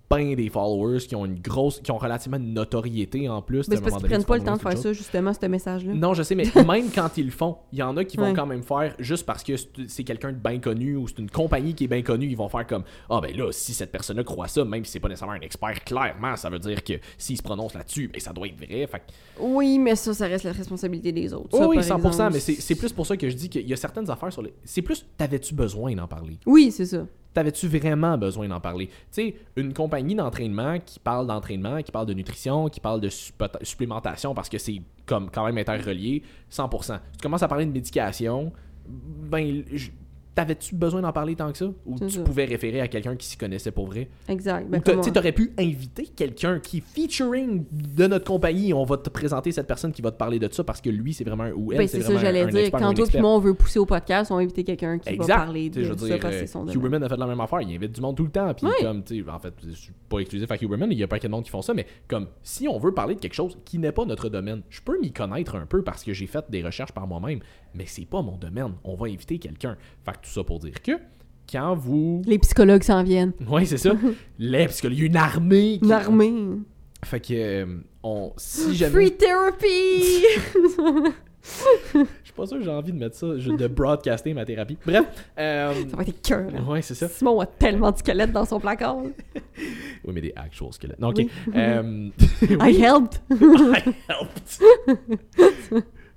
ben des followers, qui ont une grosse, qui ont relativement une notoriété en plus. Mais c'est parce qu'ils prennent pas le temps de faire ça, justement, ce message-là. Non, je sais, mais même quand ils le font, il y en a qui vont Ouais. quand même faire juste parce que c'est quelqu'un de bien connu ou c'est une compagnie qui est bien connue, ils vont faire comme Ah ben là, si cette personne-là croit ça, même si c'est pas nécessairement un expert, clairement, ça veut dire que s'il se prononce là-dessus, ben ça doit être vrai. Fait Oui, mais ça, ça reste la responsabilité des autres. Ça, oui, par 100%, exemple, mais c'est plus pour ça que je dis qu'il y a certaines affaires sur les. C'est plus, t'avais-tu besoin d'en parler? Oui, c'est ça. T'avais-tu vraiment besoin d'en parler? Tu sais, une compagnie d'entraînement qui parle d'entraînement, qui parle de nutrition, qui parle de supplémentation parce que c'est comme quand même interrelié, 100%. Tu commences à parler de médication, ben, t'avais-tu besoin d'en parler tant que ça? Ou tu ça. pouvais référer à quelqu'un qui s'y connaissait pour vrai? Exact. Ben, Ou t'aurais pu inviter quelqu'un qui, featuring de notre compagnie, on va te présenter cette personne qui va te parler de ça parce que lui, c'est vraiment un- ou elle, Ben, c'est c'est ça, vraiment j'allais dire. Quand toi et moi, on veut pousser au podcast, on va inviter quelqu'un qui Exact. va parler de veux ça parce que euh, c'est son. Huberman a fait la même affaire. Il invite du monde tout le temps. Puis, comme, tu sais, en fait, je suis pas exclusif à Huberman. Il y a pas de monde qui font ça. Mais, comme, si on veut parler de quelque chose qui n'est pas notre domaine, je peux m'y connaître un peu parce que j'ai fait des recherches par moi-même. Mais c'est pas mon domaine. On va inviter quelqu'un. Fait que tout ça pour dire que, quand vous. Les psychologues s'en viennent. Oui, c'est ça. Les, parce qu'il y a une armée. qui- Une armée. Fait que, euh, on, si jamais. Free therapy! Je suis pas sûr que j'ai envie de mettre ça, de broadcaster ma thérapie. Bref. Euh, ça va être cœur. ouais, c'est ça. Simon a tellement de squelettes dans son placard. Oui, mais des actual squelettes. Non, ok. Oui. Euh, I helped! I helped.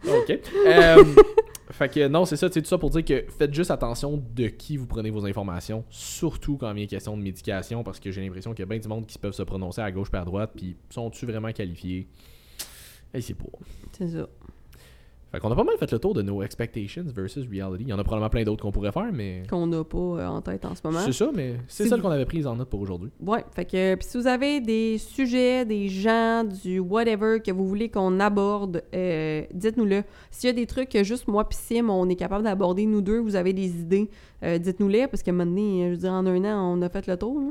ok. Fait que non, c'est ça, c'est tout ça pour dire que faites juste attention de qui vous prenez vos informations, surtout quand il vient question de médication, parce que j'ai l'impression qu'il y a bien du monde qui peuvent se prononcer à gauche et à droite, puis sont-tu vraiment qualifiés? Et c'est pas. C'est ça. Fait qu'on a pas mal fait le tour de nos expectations versus reality. Il y en a probablement plein d'autres qu'on pourrait faire, mais. Qu'on n'a pas euh, en tête en ce moment. C'est ça, mais c'est Si celle vous- qu'on avait prise en note pour aujourd'hui. Ouais, fait que puis si vous avez des sujets, des gens, du whatever que vous voulez qu'on aborde, euh, dites-nous-le. S'il y a des trucs que juste moi pis Sim, on est capable d'aborder, nous deux, vous avez des idées, euh, dites-nous-les, parce que maintenant, je veux dire, en un an, on a fait le tour. là.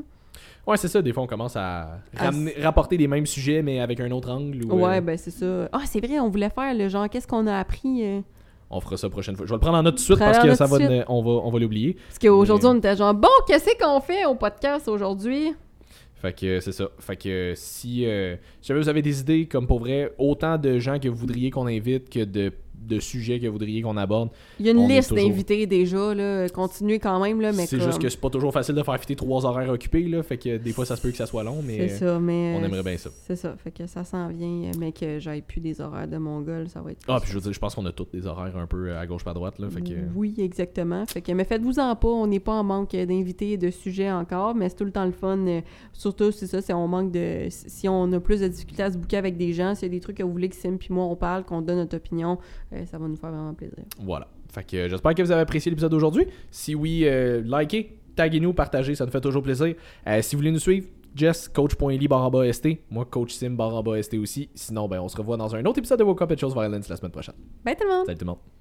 Ouais, c'est ça. Des fois, on commence à, ramener- rapporter les mêmes sujets, mais avec un autre angle. Ou, Ouais, euh, ben c'est ça. Ah, c'est vrai, on voulait faire le genre, qu'est-ce qu'on a appris? euh, On fera ça la prochaine fois. Je vais le prendre en note tout de suite parce que ça va, ne- on va, on va l'oublier. Parce qu'aujourd'hui, Mais- on était genre, bon, qu'est-ce qu'on fait au podcast aujourd'hui? Fait que c'est ça. Fait que si, euh, si jamais vous avez des idées, comme pour vrai, autant de gens que vous voudriez qu'on invite que de, de sujets que vous voudriez qu'on aborde, Il y a une On liste toujours- d'invités déjà, là. Continuez quand même, là, mais c'est comme- juste que c'est pas toujours facile de faire fitter trois horaires occupés, là. Fait que des fois, ça se peut que ça soit long, mais C'est ça, mais... on aimerait bien ça. C'est ça, fait que ça s'en vient, mais que j'aille plus des horaires de mongol, ça va être... Ah, puis je veux dire, je pense qu'on a tous des horaires un peu à gauche, pas à droite, là. Fait que. Oui, exactement. Fait que, mais faites-vous-en pas, on n'est pas en manque d'invités et de sujets encore, mais c'est tout le temps le fun. euh, surtout, c'est ça, c'est on manque de... Si on a plus de difficultés à se bouquer avec des gens, s'il y a des trucs que vous voulez que Sim puis moi on parle, qu'on donne notre opinion, ça va nous faire vraiment plaisir. Voilà. Fait que euh, j'espère que vous avez apprécié l'épisode d'aujourd'hui. Si oui, euh, likez, taguez-nous, partagez, ça nous fait toujours plaisir. Euh, si vous voulez nous suivre, Jess, coach.ly ST. Moi, coach Sim ST aussi. Sinon, ben, on se revoit dans un autre épisode de Woke Up at Chose Violence la semaine prochaine. Bye tout le monde! Salut tout le monde.